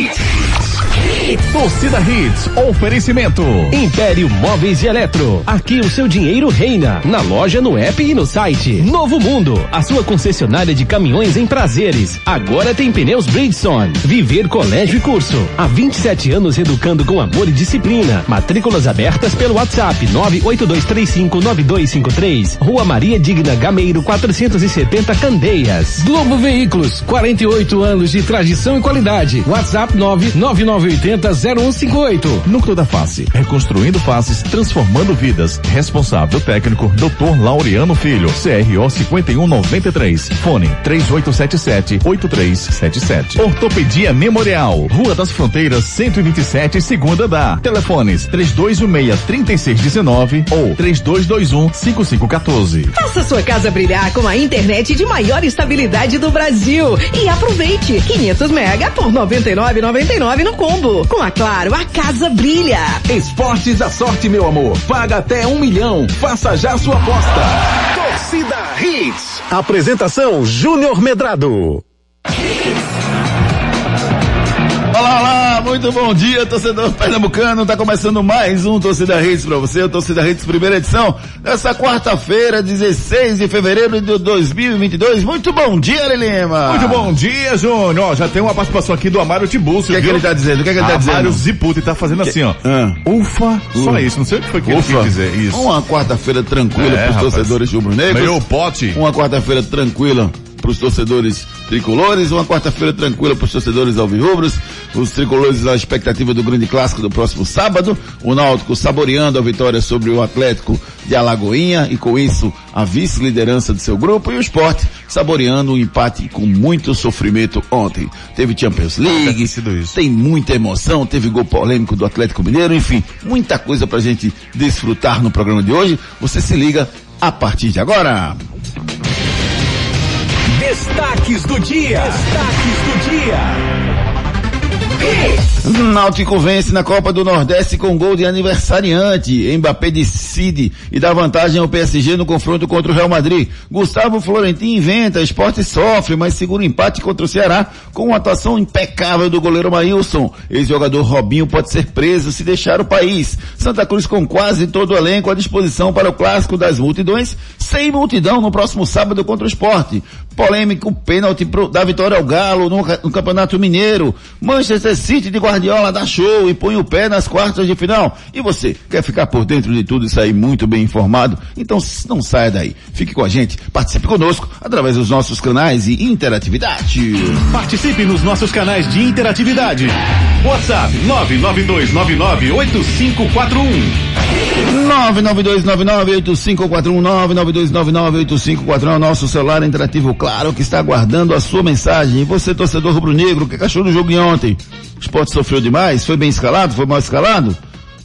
Beat! Torcida Hits, oferecimento. Império Móveis e Eletro. Aqui o seu dinheiro reina. Na loja, no app e no site. Novo Mundo, a sua concessionária de caminhões em prazeres. Agora tem pneus Bridgestone. Viver Colégio e Curso. Há 27 anos educando com amor e disciplina. Matrículas abertas pelo WhatsApp 982359253. Rua Maria Digna Gameiro 470 Candeias. Globo Veículos, 48 anos de tradição e qualidade. WhatsApp 99980 0158. Núcleo da Face, reconstruindo faces, transformando vidas. Responsável técnico, Dr. Laureano Filho, CRO 5193. Fone 3877-8377. Ortopedia Memorial, Rua das Fronteiras 127, segunda da. Telefones 3216-3619 ou 3221-5514. Faça sua casa brilhar com a internet de maior estabilidade do Brasil e aproveite 500 mega por 99,99 no combo. Com a Claro, a casa brilha. Esportes da sorte, meu amor. Paga até um milhão. Faça já sua aposta. Torcida Hits. Apresentação Júnior Medrado. Olá, olá, muito bom dia, torcedor pernambucano. Tá começando mais um Torcida Hits pra você, o Torcida Hits primeira edição, nessa quarta-feira, 16 de fevereiro de 2022. Muito bom dia, Lima. Muito bom dia, Júnior. Ó, já tem uma participação aqui do Amário Tibúcio. O que é que ele tá dizendo? O que é que ele tá dizendo? Amário Ziputi tá fazendo assim, ó. Ah. Ufa, só isso. Não sei o que foi que ele Ufa. quis dizer. Isso. Uma quarta-feira tranquila É, pros rapaz. torcedores rubro-negros. Meio pote. Uma quarta-feira tranquila para os torcedores tricolores, uma quarta-feira tranquila para os torcedores alvirrubros, os tricolores à expectativa do grande clássico do próximo sábado, o Náutico saboreando a vitória sobre o Atlético de Alagoinha e com isso a vice-liderança do seu grupo e o Sport saboreando um empate com muito sofrimento ontem. Teve Champions League, tem muita emoção, teve gol polêmico do Atlético Mineiro, enfim, muita coisa pra gente desfrutar no programa de hoje. Você se liga a partir de agora. Destaques do dia. Destaques do dia. Náutico vence na Copa do Nordeste com gol de aniversariante. Mbappé decide e dá vantagem ao PSG no confronto contra o Real Madrid. Gustavo Florentin inventa, esporte sofre, mas segura o empate contra o Ceará com uma atuação impecável do goleiro Maílson. Ex-jogador Robinho pode ser preso se deixar o país. Santa Cruz com quase todo o elenco à disposição para o clássico das multidões, sem multidão no próximo sábado contra o esporte. Polêmico pênalti pro- da vitória ao Galo no, no Campeonato Mineiro. Manchester City de Guardiola dá show e põe o pé nas quartas de final. E você, quer ficar por dentro de tudo e sair muito bem informado? Então não saia daí. Fique com a gente, participe conosco através dos nossos canais e interatividade. Participe nos nossos canais de interatividade. WhatsApp 992998541. 992998541 992998541 é o nosso celular interativo, claro, que está aguardando a sua mensagem. E você, torcedor rubro-negro, o que achou do jogo de ontem? O esporte sofreu demais? Foi bem escalado? Foi mal escalado?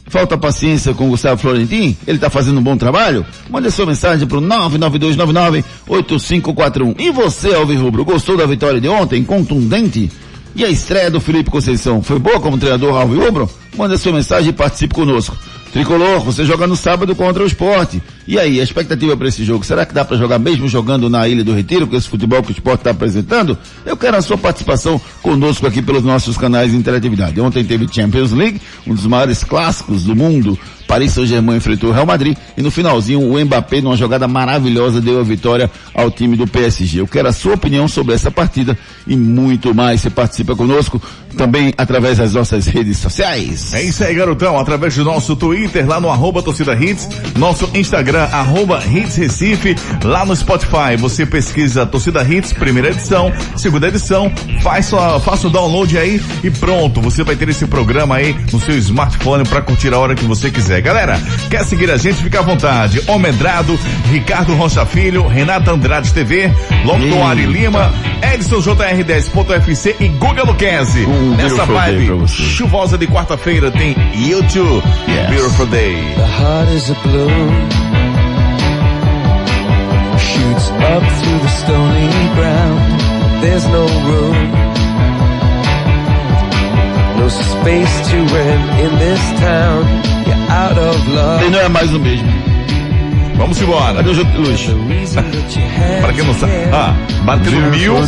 Falta paciência com o Gustavo Florentin? Ele está fazendo um bom trabalho? Mande sua mensagem para o 992998541. E você, Alves Rubro, gostou da vitória de ontem? Contundente? E a estreia do Felipe Conceição foi boa como treinador Alves Rubro? Mande sua mensagem e participe conosco. Tricolor, você joga no sábado contra o esporte. E aí, a expectativa para esse jogo? Será que dá para jogar mesmo jogando na Ilha do Retiro, com esse futebol que o esporte está apresentando? Eu quero a sua participação conosco aqui pelos nossos canais de interatividade. Ontem teve Champions League, um dos maiores clássicos do mundo. Paris Saint-Germain enfrentou o Real Madrid e no finalzinho o Mbappé, numa jogada maravilhosa, deu a vitória ao time do PSG. Eu quero a sua opinião sobre essa partida e muito mais. Você participa conosco também através das nossas redes sociais. É isso aí, garotão. Através do nosso Twitter, lá no arroba torcida hits, nosso Instagram, arroba hits Recife, lá no Spotify. Você pesquisa torcida hits, primeira edição, segunda edição, faz sua, faça o download aí e pronto. Você vai ter esse programa aí no seu smartphone para curtir a hora que você quiser. Galera, quer seguir a gente? Fica à vontade. Omedrado, Ricardo Rocha Filho, Renata Andrade TV, Locutor Ari Lima, Edson JR10.fc e Guga Luquezzi. Um Nessa vibe chuvosa de quarta-feira tem YouTube. Yes. Beautiful Day. The heart is a balloon Shoots up through the stony ground There's no room No space to rent in this town You're out of Ele love não é mais o mesmo. Vamos embora. Cadê o jogo de luz? Para quem não sabe, ah, batendo mil,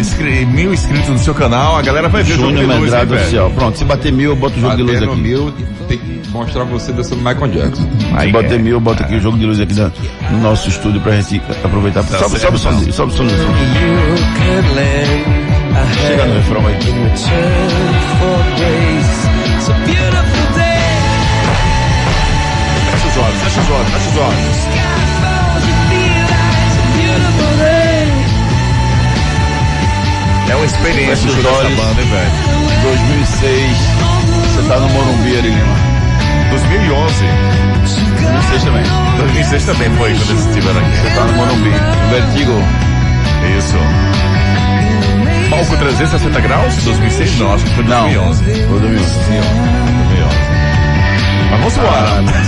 inscri- mil inscritos no seu canal, a galera vai ver o jogo de luz, Medrado velho? Oficial. Pronto, se bater mil, eu boto o jogo de luz aqui. mil, tem que mostrar você dançando Michael Jackson. Aí, Se bater é. mil, eu boto aqui o jogo de luz aqui na- no nosso estúdio pra gente aproveitar. Tá sobe, sobe o som, então. sobe o som. You could lend a Chega no refrão aí. Fecha os olhos, fecha os olhos, fecha os olhos. É uma experiência Fecha os olhos. banda, hein, velho? 2006. Você tá no Morumbi, Ari Lima. 2011. 2006 também. 2006 também foi quando eles estiveram aqui. Você tá no Morumbi. Vertigo. Isso. Palco 360 graus, 2006? Não, acho que foi Não. 2011. Foi 2011. 2011. Mas vamos embora.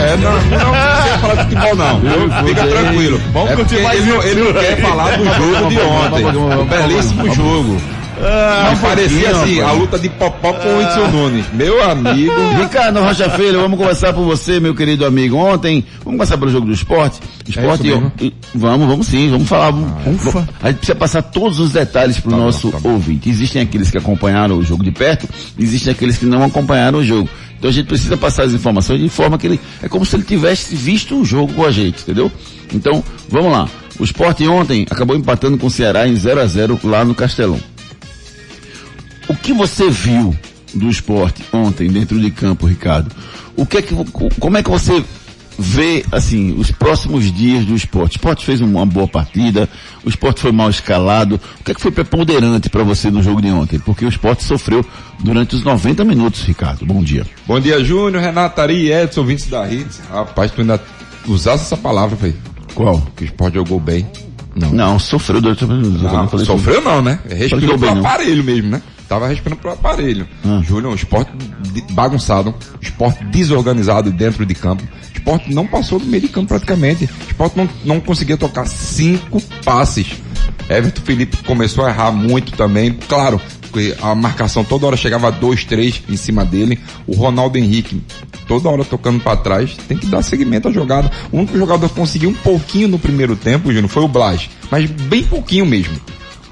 É, não, não precisa falar de futebol não. Fica tranquilo. Vamos é mais ele, não- isso. ele não quer falar do jogo de ontem. Um belíssimo jogo. Ah, parecia assim, a rapaz. luta de Popó com o Whitson Nunes. Meu amigo. Ricardo Rocha Filho, vamos conversar por você, meu querido amigo. Ontem, vamos começar pelo jogo do esporte. Esporte, isso mesmo? e- vamos, vamos sim, vamos falar. Vamos, vamos- a gente precisa passar todos os detalhes para o nosso ouvinte. Existem aqueles que acompanharam o jogo de perto, existem aqueles que não acompanharam o jogo. Então a gente precisa passar as informações de forma que ele, é como se ele tivesse visto o jogo com a gente, entendeu? Então, vamos lá. O esporte ontem acabou empatando com o Ceará em 0 a 0 lá no Castelão. O que você viu do esporte ontem dentro de campo, Ricardo? O que é que, como é que você vê, assim, os próximos dias do esporte? O esporte fez uma boa partida, o esporte foi mal escalado. O que é que foi preponderante para você no jogo de ontem? Porque o esporte sofreu durante os 90 minutos, Ricardo. Bom dia. Bom dia, Júnior, Renato Ari, Edson, ouvintes da Hits. Rapaz, tu ainda usasse essa palavra, velho. Qual? Que o esporte jogou bem. Não. Não, sofreu durante os 90 minutos. Não, não falei sofreu não, né? Respirou não. aparelho mesmo, né? Tava respirando pro aparelho. Ah. Júnior, um esporte bagunçado, esporte desorganizado dentro de campo. Esporte não passou do meio de campo praticamente. O esporte não, não conseguia tocar cinco passes. Everton Felipe começou a errar muito também. Claro, a marcação toda hora chegava a dois, três em cima dele. O Ronaldo Henrique toda hora tocando para trás. Tem que dar seguimento à jogada. O único jogador que conseguiu um pouquinho no primeiro tempo, Júnior, foi o Blas. Mas bem pouquinho mesmo.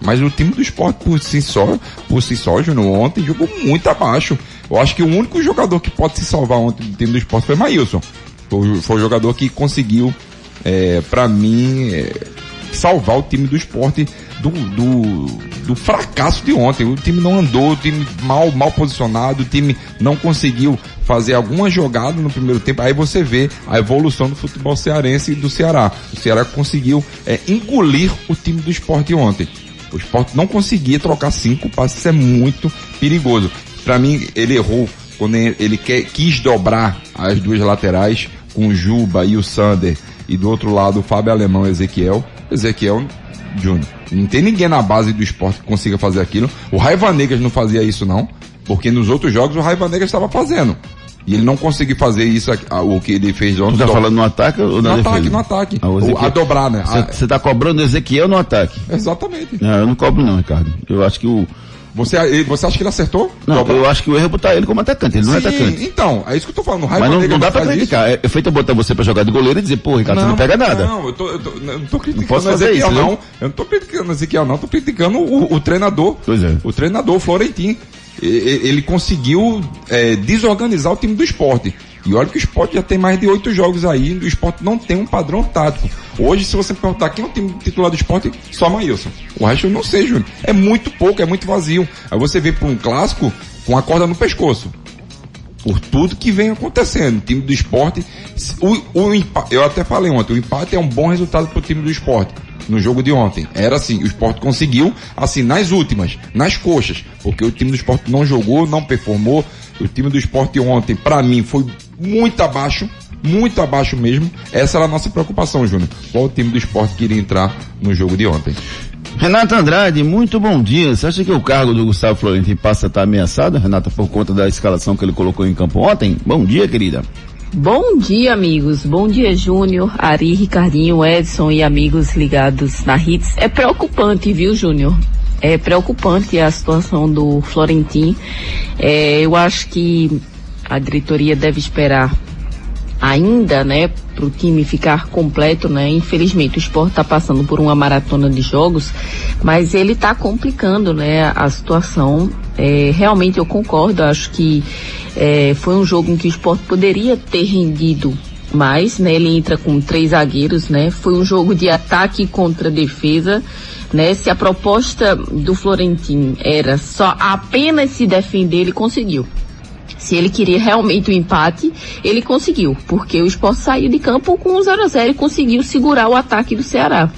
Mas o time do esporte por si só, por si só, Júnior, ontem jogou muito abaixo. Eu acho que o único jogador que pode se salvar ontem do time do esporte foi Maílson. Foi, foi o jogador que conseguiu, é, para mim, é, salvar o time do esporte do, do, do fracasso de ontem. O time não andou, o time mal, mal posicionado, o time não conseguiu fazer alguma jogada no primeiro tempo. Aí você vê a evolução do futebol cearense e do Ceará. O Ceará conseguiu é, engolir o time do esporte ontem. O esporte não conseguia trocar cinco passes, isso é muito perigoso. Para mim, ele errou quando ele quer, quis dobrar as duas laterais com o Juba e o Sander e do outro lado o Fábio Alemão e Ezequiel. Ezequiel Júnior. Não tem ninguém na base do esporte que consiga fazer aquilo. O Raiva Negas não fazia isso não, porque nos outros jogos o Raiva Negas estava fazendo. E ele não conseguiu fazer isso, ah, o que ele fez ontem. Tu tá Do- falando no ataque ou na no defesa? ataque, no ataque. Ah, o O- Ezequiel. a dobrar, né? A- Você tá cobrando Ezequiel no ataque? exatamente. Não, eu não cobro não, Ricardo. Eu acho que o... Você, você acha que ele acertou? Não, Dobrar? eu acho que o erro é botar ele como atacante. Ele não é Sim, atacante. Então, é isso que eu tô falando. O Raiva Mas não, não dá pra faz isso. criticar. É, é feito eu botar você pra jogar de goleiro e dizer, pô, Ricardo, você não pega nada. Não, eu, tô, eu, tô, eu não tô criticando posso o fazer Ezequiel, isso, não. não. Eu não tô criticando o Ezequiel, não. Eu tô criticando o, o treinador. Pois é. O treinador, o Florentin. Ele conseguiu é, desorganizar o time do esporte. E olha que o esporte já tem mais de oito jogos aí, o esporte não tem um padrão tático. Hoje, se você perguntar quem é o time titular do esporte, só Maílson. O resto eu não sei, Júnior. É muito pouco, é muito vazio. Aí você vê para um clássico com a corda no pescoço por tudo que vem acontecendo. O time do esporte, o, o eu até falei ontem, o empate é um bom resultado para o time do esporte. No jogo de ontem. Era assim, o esporte conseguiu, assim, nas últimas, nas coxas, porque o time do esporte não jogou, não performou. O time do esporte ontem, para mim, foi muito abaixo, muito abaixo mesmo. Essa era a nossa preocupação, Júnior. Qual o time do esporte que iria entrar no jogo de ontem? Renata Andrade, muito bom dia. Você acha que o cargo do Gustavo Florentin passa a estar ameaçado, Renata, por conta da escalação que ele colocou em campo ontem? Bom dia, querida. Bom dia, amigos. Bom dia, Júnior, Ari, Ricardinho, Edson e amigos ligados na Hits. É preocupante, viu, Júnior? É preocupante a situação do Florentin. É, eu acho que a diretoria deve esperar ainda, né, para o time ficar completo, né? Infelizmente o esporte está passando por uma maratona de jogos, mas ele está complicando, né, a situação. É, realmente eu concordo, acho que é, foi um jogo em que o esporte poderia ter rendido mais, né? Ele entra com três zagueiros, né? Foi um jogo de ataque contra defesa, né? Se a proposta do Florentino era só apenas se defender, ele conseguiu. Se ele queria realmente o empate, ele conseguiu, porque o esporte saiu de campo com um 0 a 0 e conseguiu segurar o ataque do Ceará.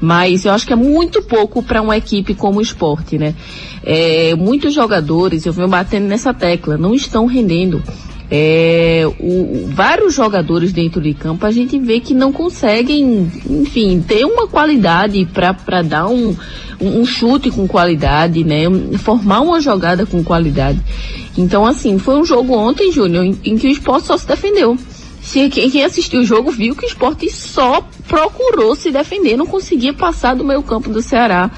Mas eu acho que é muito pouco para uma equipe como o esporte, né? É, muitos jogadores, eu venho batendo nessa tecla, não estão rendendo. É, o, vários jogadores dentro de campo a gente vê que não conseguem, enfim, ter uma qualidade para dar um, um chute com qualidade, né? Formar uma jogada com qualidade. Então, assim, foi um jogo ontem, Júnior, em, em que o esporte só se defendeu. Se, quem, assistiu o jogo viu que o esporte só procurou se defender, não conseguia passar do meio campo do Ceará.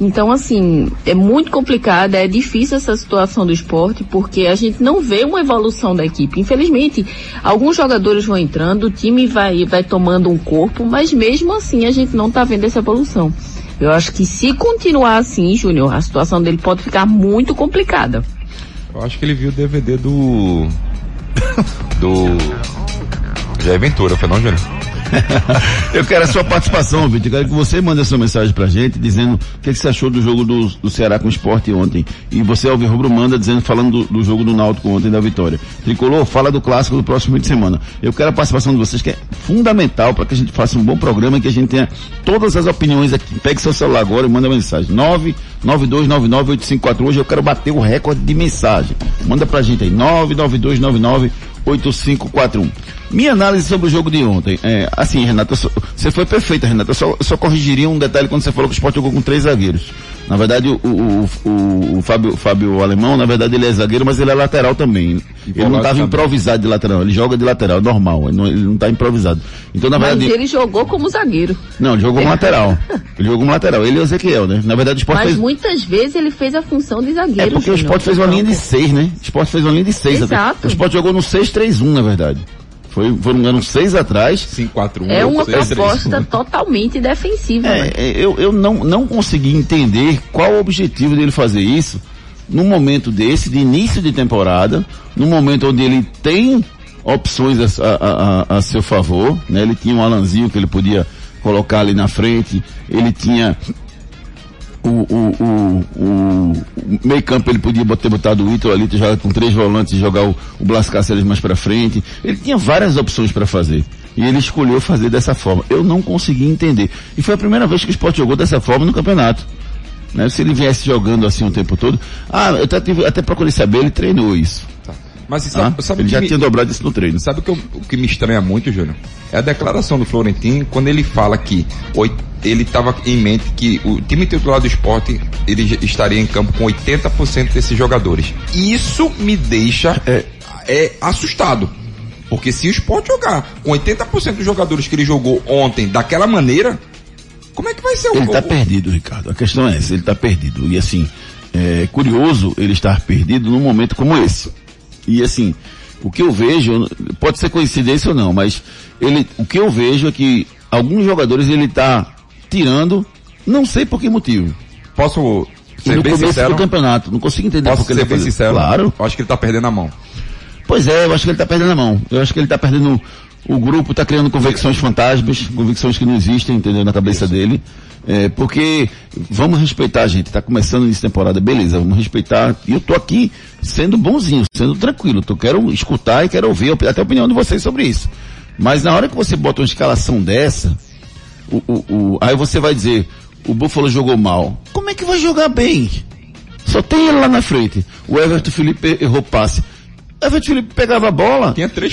Então, assim, é muito complicada, é difícil essa situação do esporte, porque a gente não vê uma evolução da equipe. Infelizmente, alguns jogadores vão entrando, o time vai, vai tomando um corpo, mas mesmo assim a gente não está vendo essa evolução. Eu acho que se continuar assim, Júnior, a situação dele pode ficar muito complicada. Eu acho que ele viu o DVD do. do. Jair Ventura, foi não, Júnior? eu quero a sua participação, Vitor. Quero que você mande a sua mensagem pra gente, dizendo o que, que você achou do jogo do, do Ceará com o esporte ontem. E você, Alvin Rubro, manda dizendo, falando do, do, jogo do Náutico ontem da vitória. Tricolor, fala do clássico do próximo fim de semana. Eu quero a participação de vocês, que é fundamental para que a gente faça um bom programa e que a gente tenha todas as opiniões aqui. Pegue seu celular agora e manda mensagem. 992998541. Hoje eu quero bater o recorde de mensagem. Manda pra gente aí. 99299 8541. Minha análise sobre o jogo de ontem. É, assim, Renata, você foi perfeita, Renata. Eu só, só corrigiria um detalhe quando você falou que o Sport jogou com três zagueiros. Na verdade, o, o, o, o Fábio, Fábio Alemão, na verdade, ele é zagueiro, mas ele é lateral também. ele não estava improvisado de lateral, ele joga de lateral, é normal, ele não, está improvisado. Então, na mas verdade. ele jogou como zagueiro. Não, ele jogou como lateral. Ele jogou como lateral. Ele e o Ezequiel, né? Na verdade, o Sport Mas fez... muitas vezes ele fez a função de zagueiro. É porque o Sport fez uma linha de seis, né? O Sport fez uma linha de seis. Exato. O Sport jogou no 6-3-1, na verdade. Foi, foram eram seis atrás. 5-4-1. É uma proposta totalmente defensiva. É, né? eu, eu não, não consegui entender qual o objetivo dele fazer isso num momento desse, de início de temporada, num momento onde ele tem opções a, a, a, a seu favor, né? Ele tinha um Alanzinho que ele podia colocar ali na frente, ele tinha o, o, o, o meio campo ele podia ter botado o Ito ali, jogar com três volantes e jogar o, o Blas Cáceres mais para frente. Ele tinha várias opções para fazer. E ele escolheu fazer dessa forma. Eu não consegui entender. E foi a primeira vez que o Sport jogou dessa forma no campeonato. Né? Se ele viesse jogando assim o tempo todo. Ah, eu até, tive, até procurei saber, ele treinou isso. Mas sabe, ah, sabe ele já me, tinha dobrado isso no treino. Sabe o que, eu, o que me estranha muito, Júnior? É a declaração do Florentino quando ele fala que ele estava em mente que o time titular do esporte ele estaria em campo com 80% desses jogadores. Isso me deixa é, é, assustado. Porque se o esporte jogar com 80% dos jogadores que ele jogou ontem daquela maneira, como é que vai ser o Ele está perdido, Ricardo. A questão é essa, ele está perdido. E assim, é curioso ele estar perdido num momento como esse. E assim, o que eu vejo, pode ser coincidência ou não, mas ele, o que eu vejo é que alguns jogadores ele está tirando, não sei por que motivo. Posso ser no bem começo sincero? do campeonato, não consigo entender Posso por que ser ele tá bem sincero? Claro. Eu acho que ele tá perdendo a mão. Pois é, eu acho que ele está perdendo a mão. Eu acho que ele está perdendo. O grupo está criando convicções fantasmas, convicções que não existem, entendeu? Na cabeça dele. É, porque vamos respeitar, gente. Está começando nessa temporada, beleza, vamos respeitar. E eu tô aqui sendo bonzinho, sendo tranquilo. Tô, quero escutar e quero ouvir até a opinião de vocês sobre isso. Mas na hora que você bota uma escalação dessa, o, o, o, aí você vai dizer, o Buffalo jogou mal. Como é que vai jogar bem? Só tem ele lá na frente. O Everton Felipe errou passe. Everton Felipe pegava a bola. Tinha três,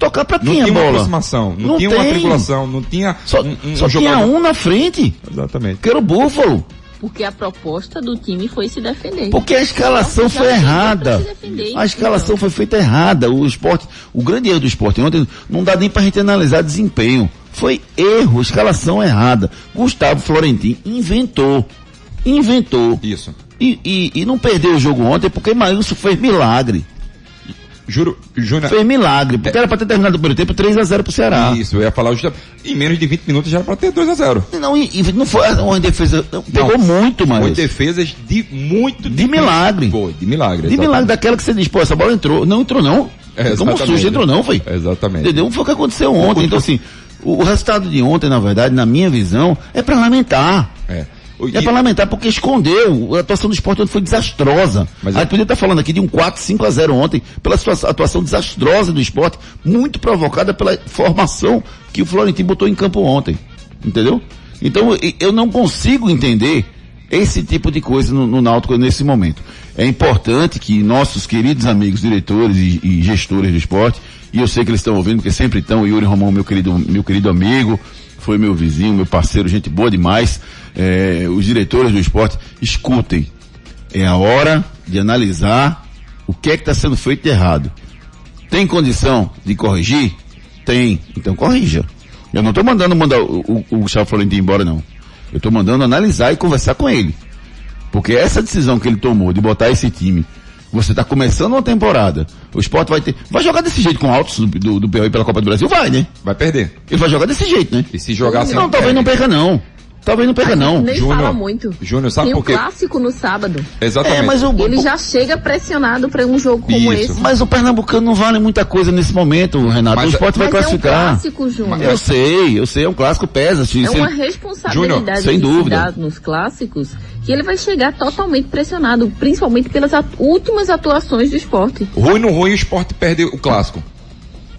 tocar pra quem? Tocar pra Não tinha a uma bola? aproximação, não, Não tinha uma tem. tripulação, não tinha Só, um, um só tinha um na frente, Exatamente. que era o Buffalo. Porque a proposta do time foi se defender. Porque a escalação Já foi errada. se defender, A escalação então. foi feita errada. O esporte, o grande erro do esporte ontem não dá nem pra gente analisar desempenho. Foi erro, escalação errada. Gustavo Florentino inventou. Inventou. Isso. E, e, e não perdeu o jogo ontem porque Maílson fez milagre. Juro, Júnior. Fez milagre, porque era pra ter terminado o primeiro tempo 3x0 pro Ceará. Isso, eu ia falar justa- em menos de 20 minutos já era pra ter 2 a 0 Não, e, e não foi uma defesa. não, Pegou muito, Foi mas. defesas de muito De milagre. Foi, de milagre. De milagre daquela que você diz, pô, essa bola entrou. Não entrou, não. É, Como sujo entrou, não, foi. Exatamente. Entendeu? Foi o que aconteceu ontem. Então, assim, o, o resultado de ontem, na verdade, na minha visão, é pra lamentar. É. É pra lamentar porque escondeu. A atuação do esporte ontem foi desastrosa. Mas a é- gente podia estar falando aqui de um 4, 5 a 0 ontem, pela atuação desastrosa do esporte, muito provocada pela formação que o Florentino botou em campo ontem. Entendeu? Então e- eu não consigo entender esse tipo de coisa no, no Náutico nesse momento. É importante que nossos queridos amigos, diretores e, e gestores do esporte, e eu sei que eles estão ouvindo, porque sempre estão, Yuri Romão, meu querido, meu querido amigo, foi meu vizinho, meu parceiro, gente boa demais. É, os diretores do esporte, escutem. É a hora de analisar o que é que está sendo feito de errado. Tem condição de corrigir? Tem. Então corrija. Eu não estou mandando mandar o, o, Gustavo Florentino embora, não. Eu estou mandando analisar e conversar com ele. Porque essa decisão que ele tomou de botar esse time, você está começando uma temporada, o esporte vai ter. Vai jogar desse jeito com o Altos do, do, do Piauí pela Copa do Brasil? Vai, né? Vai perder. Ele vai jogar desse jeito, né? E se jogar assim. Não, talvez não perca, não. Talvez não perca, não. Nem Júnior, fala muito. Júnior, sabe Tem por o quê? clássico no sábado. Exatamente. É, mas o, Ele já chega pressionado para um jogo como Isso. esse. mas o Pernambucano não vale muita coisa nesse momento, Renato. Mas- o esporte vai Mas é um classificar. clássico, Júnior. eu sei, eu sei, é um clássico, pesa. se- É se- uma responsabilidade Júnior, sem dúvida. nos clássicos que ele vai chegar totalmente pressionado, principalmente pelas at- últimas atuações do esporte. Ruim no ruim, o esporte perde o clássico.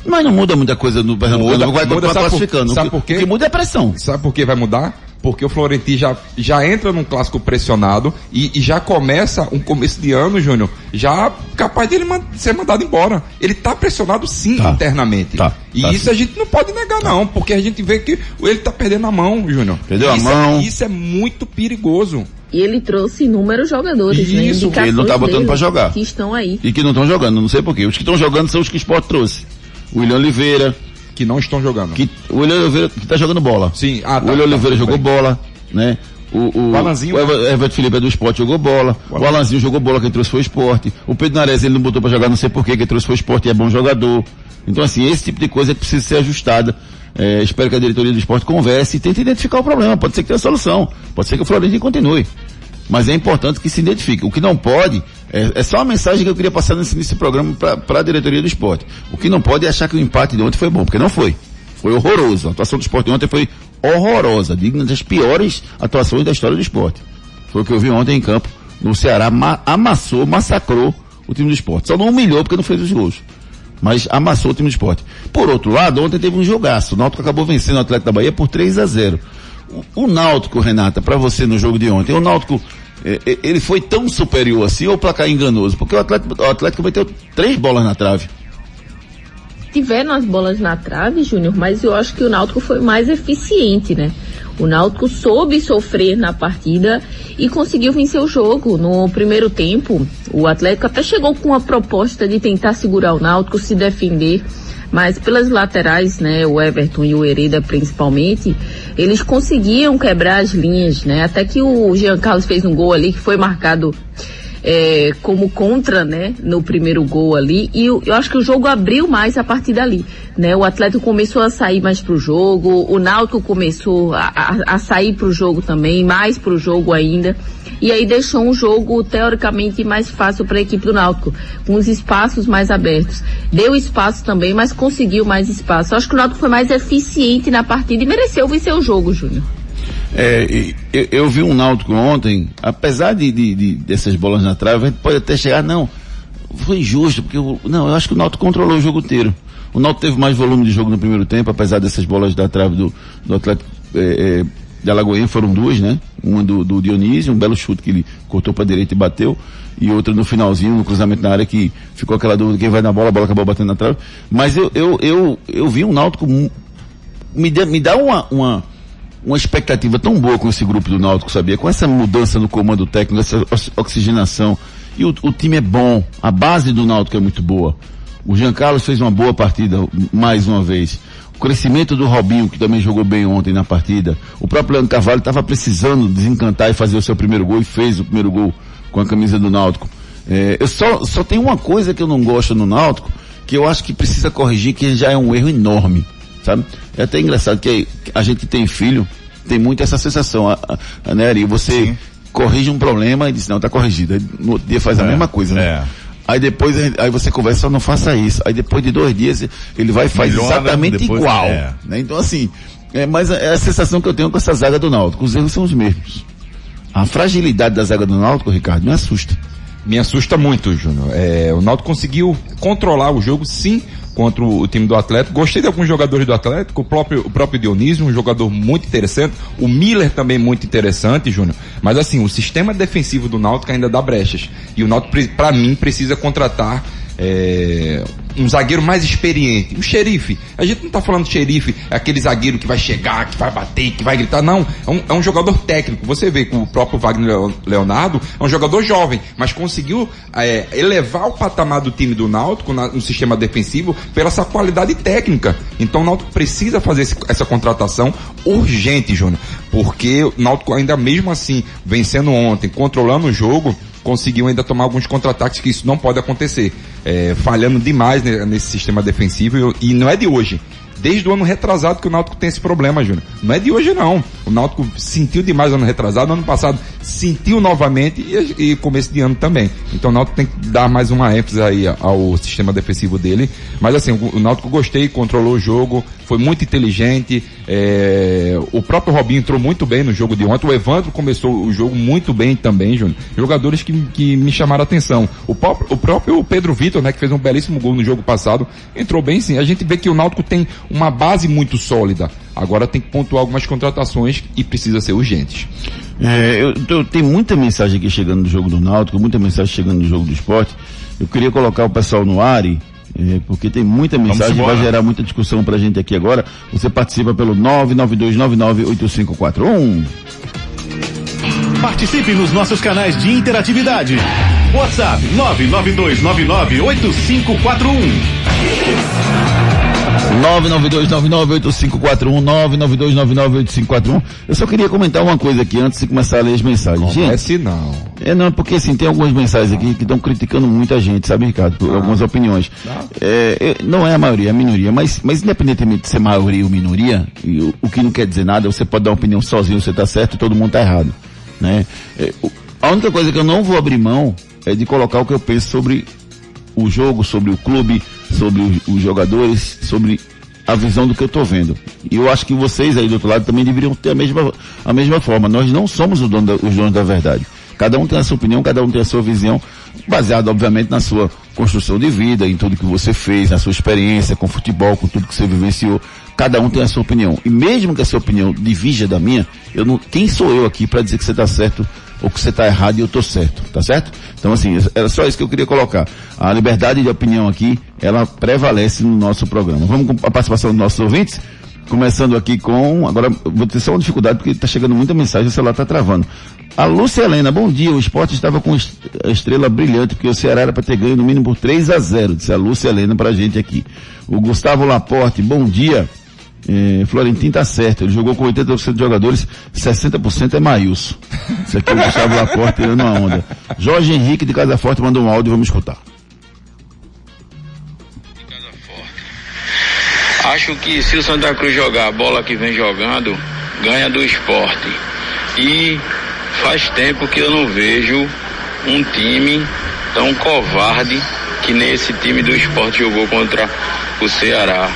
Mas não muda muita coisa no Pernambucano, Muda, vai, muda, vai sabe por- classificando. sabe O que- por quê? O que muda é a pressão. Sabe por que vai mudar? Porque o Florentino já, já entra num clássico pressionado e, e já começa um começo de ano, Júnior, já capaz de ele man- ser mandado embora. Ele tá pressionado sim Tá. internamente. Tá. E Tá isso sim. a gente não pode negar não, porque a gente vê que ele tá perdendo a mão, Júnior. Perdeu a Isso mão. É, isso é muito perigoso. E ele trouxe inúmeros jogadores, né? Isso, Indicações ele não tá botando dele pra jogar. Que estão aí. E que não estão jogando, não sei porquê. Os que estão jogando são os que o esporte trouxe. William Oliveira, Que não estão jogando. que, o William Oliveira que tá jogando bola. Sim, ah, o tá, William tá, Oliveira tudo jogou bem. bola, né? O, o, O Alanzinho- o Ever- Everton Felipe é do esporte, jogou bola. O, Alanzinho jogou bola, quem trouxe foi o esporte. O Pedro Nares ele não botou pra jogar, não sei porquê, quem trouxe foi o esporte e é bom jogador. Então assim, esse tipo de coisa é que precisa ser ajustada. É, espero que a diretoria do esporte converse e tente identificar o problema. Pode ser que tenha solução. Pode ser que o Florentino continue. Mas é importante que se identifique. O que não pode, é, é só uma mensagem que eu queria passar nesse, nesse programa para a diretoria do esporte. O que não pode é achar que o empate de ontem foi bom, porque não foi. Foi horroroso. A atuação do esporte ontem foi horrorosa, digna das piores atuações da história do esporte. Foi o que eu vi ontem em campo. No Ceará ma- amassou, massacrou o time do esporte. Só não humilhou porque não fez os gols. Mas amassou o time do esporte. Por outro lado, ontem teve um jogaço. O Náutico acabou vencendo o Atlético da Bahia por 3 a 0 o, o Náutico, Renata, para você no jogo de ontem, o Náutico, ele foi tão superior assim ou o placar enganoso? Porque o Atlético, o Atlético meteu três bolas na trave. Tiveram as bolas na trave, Júnior, mas eu acho que o Náutico foi mais eficiente, né? O Náutico soube sofrer na partida e conseguiu vencer o jogo. No primeiro tempo, o Atlético até chegou com a proposta de tentar segurar o Náutico, se defender, mas pelas laterais, né, o Everton e o Hereda principalmente, eles conseguiam quebrar as linhas, né? Até que o Jean Carlos fez um gol ali que foi marcado é, como contra, né, no primeiro gol ali, e eu, eu acho que o jogo abriu mais a partir dali, né, o Atlético começou a sair mais pro jogo, o Náutico começou a, a, a sair pro jogo também, mais pro jogo ainda, e aí deixou um jogo teoricamente mais fácil para a equipe do Náutico, com os espaços mais abertos. Deu espaço também, mas conseguiu mais espaço. Eu acho que o Náutico foi mais eficiente na partida e mereceu vencer o jogo, Júnior. É, eu, eu vi um Náutico ontem, apesar de, de- de- dessas bolas na trave, a gente pode até chegar, não, foi injusto, porque eu, não, eu acho que o Náutico controlou o jogo inteiro. O Náutico teve mais volume de jogo no primeiro tempo, apesar dessas bolas da trave do, do Atlético é, é, de Alagoinha, foram duas, né? Uma do, do Dionísio, um belo chute que ele cortou para direita e bateu, e outra no finalzinho, no cruzamento na área, que ficou aquela dúvida, quem vai na bola, a bola acabou batendo na trave. Mas eu, eu, eu, eu vi um Náutico me, dê- me dá uma, uma, uma expectativa tão boa com esse grupo do Náutico, sabia? Com essa mudança no comando técnico, essa ox- oxigenação. E o, o time é bom, a base do Náutico é muito boa. O Jean Carlos fez uma boa partida, mais uma vez. Crescimento do Robinho, que também jogou bem ontem na partida. O próprio Leandro Carvalho estava precisando desencantar e fazer o seu primeiro gol e fez o primeiro gol com a camisa do Náutico. É, eu só, só tenho uma coisa que eu não gosto no Náutico, que eu acho que precisa corrigir, que já é um erro enorme, sabe? É até engraçado que a gente que tem filho tem muito essa sensação, a, a, né, Ari? Você Sim. corrige um problema e diz, não, tá corrigido. Aí, no outro dia faz a é, mesma coisa, né? É. Aí depois, aí você conversa, não faça isso. Aí depois de dois dias, ele vai e faz Melhora, exatamente depois, igual. É. Né? Então assim, é, mas é a sensação que eu tenho com essa zaga do Náutico. Os erros são os mesmos. A fragilidade da zaga do Náutico, Ricardo, me assusta. Me assusta muito, Júnior. É, o Náutico conseguiu controlar o jogo, sim, contra o, time do Atlético. Gostei de alguns jogadores do Atlético, o próprio, o próprio Dionísio, um jogador muito interessante. O Miller também muito interessante, Júnior. Mas assim, o sistema defensivo do Náutico ainda dá brechas. E o Náutico, para mim, precisa contratar é, um zagueiro mais experiente. O xerife. A gente não está falando xerife, é aquele zagueiro que vai chegar, que vai bater, que vai gritar. Não. É um, é um jogador técnico. Você vê que o próprio Wagner Leonardo é um jogador jovem, mas conseguiu é, elevar o patamar do time do Náutico na, no sistema defensivo pela sua qualidade técnica. Então o Náutico precisa fazer esse, essa contratação urgente, Júnior. Porque o Náutico ainda mesmo assim, vencendo ontem, controlando o jogo, conseguiu ainda tomar alguns contra-ataques que isso não pode acontecer. É, falhando demais nesse sistema defensivo e, e não é de hoje desde o ano retrasado que o Náutico tem esse problema, Júnior. Não é de hoje não. O Náutico sentiu demais no ano retrasado, ano passado sentiu novamente e, e começo de ano também. Então o Náutico tem que dar mais uma ênfase aí ao sistema defensivo dele. Mas assim, o, o Náutico gostei, controlou o jogo, foi muito inteligente. É, o próprio Robinho entrou muito bem no jogo de ontem. O Evandro começou o jogo muito bem também, Júnior. Jogadores que, que me chamaram a atenção. O próprio, o próprio Pedro Vitor, né, que fez um belíssimo gol no jogo passado, entrou bem sim. A gente vê que o Náutico tem uma base muito sólida. Agora tem que pontuar algumas contratações e precisa ser urgentes. É, eu, eu tenho muita mensagem aqui chegando no jogo do Náutico, muita mensagem chegando no jogo do esporte. Eu queria colocar o pessoal no ar, é, porque tem muita mensagem, vai gerar muita discussão pra gente aqui agora. Você participa pelo 992998541. Participe nos nossos canais de interatividade. WhatsApp 992998541. 992998541, Eu só queria comentar uma coisa aqui antes de começar a ler as mensagens. Comece gente, não. É não, porque assim, tem algumas mensagens aqui que estão criticando muita gente, sabe, Ricardo? Por ah, algumas opiniões. É, é, não é a maioria, é a minoria, mas, mas independentemente de ser maioria ou minoria, o, o, que não quer dizer nada, você pode dar uma opinião sozinho, você está certo e todo mundo está errado. Né? É, a única coisa que eu não vou abrir mão é de colocar o que eu penso sobre o jogo, sobre o clube, sobre os, os jogadores, sobre a visão do que eu estou vendo. E eu acho que vocês aí do outro lado também deveriam ter a mesma, a mesma forma. Nós não somos dono da, os donos da verdade. Cada um tem a sua opinião, cada um tem a sua visão, baseado, obviamente, na sua construção de vida, em tudo que você fez, na sua experiência com futebol, com tudo que você vivenciou. Cada um tem a sua opinião. E mesmo que a sua opinião divija da minha, eu não, quem sou eu aqui para dizer que você está certo ou que você está errado e eu estou certo, tá certo? Então assim, era só isso que eu queria colocar. A liberdade de opinião aqui, ela prevalece no nosso programa. Vamos com a participação dos nossos ouvintes? Começando aqui com, agora vou ter só uma dificuldade porque está chegando muita mensagem, o celular está travando. A Lúcia Helena, bom dia, o esporte estava com a estrela brilhante porque o Ceará era para ter ganho no mínimo por 3 a 0, disse a Lúcia Helena para a gente aqui. O Gustavo Laporte, bom dia. É, Florentino tá certo, ele jogou com 80% de jogadores, 60% é Maílson. Isso aqui é o Gustavo Laporte tirando uma onda. Jorge Henrique de Casa Forte mandou um áudio, vamos escutar. Acho que se o Santa Cruz jogar a bola que vem jogando, ganha do esporte. E faz tempo que eu não vejo um time tão covarde que nem esse time do esporte jogou contra o Ceará.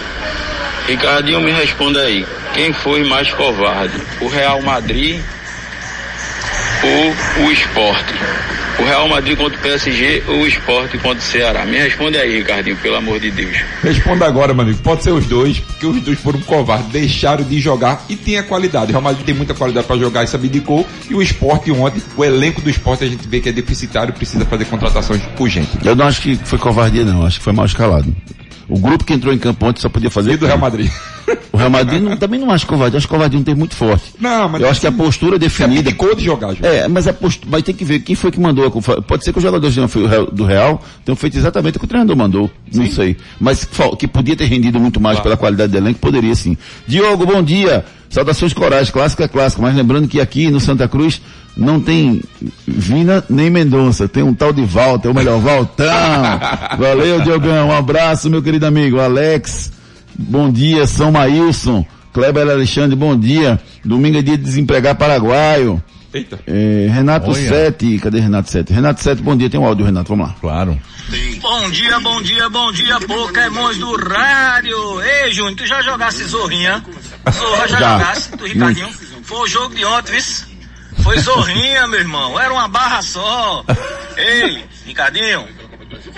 Ricardinho, me responda aí. Quem foi mais covarde? O Real Madrid ou o esporte? O Real Madrid contra o PSG ou o esporte contra o Ceará? Me responda aí, Ricardinho, pelo amor de Deus. Responda agora, meu amigo. Pode ser os dois, porque os dois foram covardes, deixaram de jogar e tem a qualidade. O Real Madrid tem muita qualidade para jogar e abdicou. E o esporte ontem, o elenco do esporte a gente vê que é deficitário e precisa fazer contratações urgentes. Eu não acho que foi covardia, não. Acho que foi mal escalado. O grupo que entrou em campo ontem só podia fazer. E do Real Madrid. O Real Madrid não, também não acho covarde. Acho que covarde não tem muito forte. Não, mas eu acho que a assim, postura definida. É de jogar, João. É, mas a postura. Vai ter que ver quem foi que mandou. Pode ser que os jogadores do Real tenham feito exatamente o que o treinador mandou. Sim. Não sei. Mas que podia ter rendido muito mais claro. pela qualidade do elenco, poderia sim. Diogo, bom dia. Saudações corais, clássico é clássico, mas lembrando que aqui no Santa Cruz não tem Vina nem Mendonça, tem um tal de Walter, o melhor, Valtão. Valeu, Diogão, um abraço, meu querido amigo. Alex, bom dia, São Maílson. Kleber Alexandre, bom dia. Domingo é dia de desempregar paraguaio. Eita. É, Renato Olha. Sete, cadê Renato Sete? Renato Sete, bom dia, tem um áudio, Renato, vamos lá. Claro. Bom dia, bom dia, bom dia, Pokémons do rádio. Ei, Júnior, tu já jogasse Zorrinha? Zorra já, Já. jogasse, tu Ricardinho? Foi o jogo de ontem, viu? Foi Zorrinha, meu irmão, era uma barra só. Ei, Ricardinho,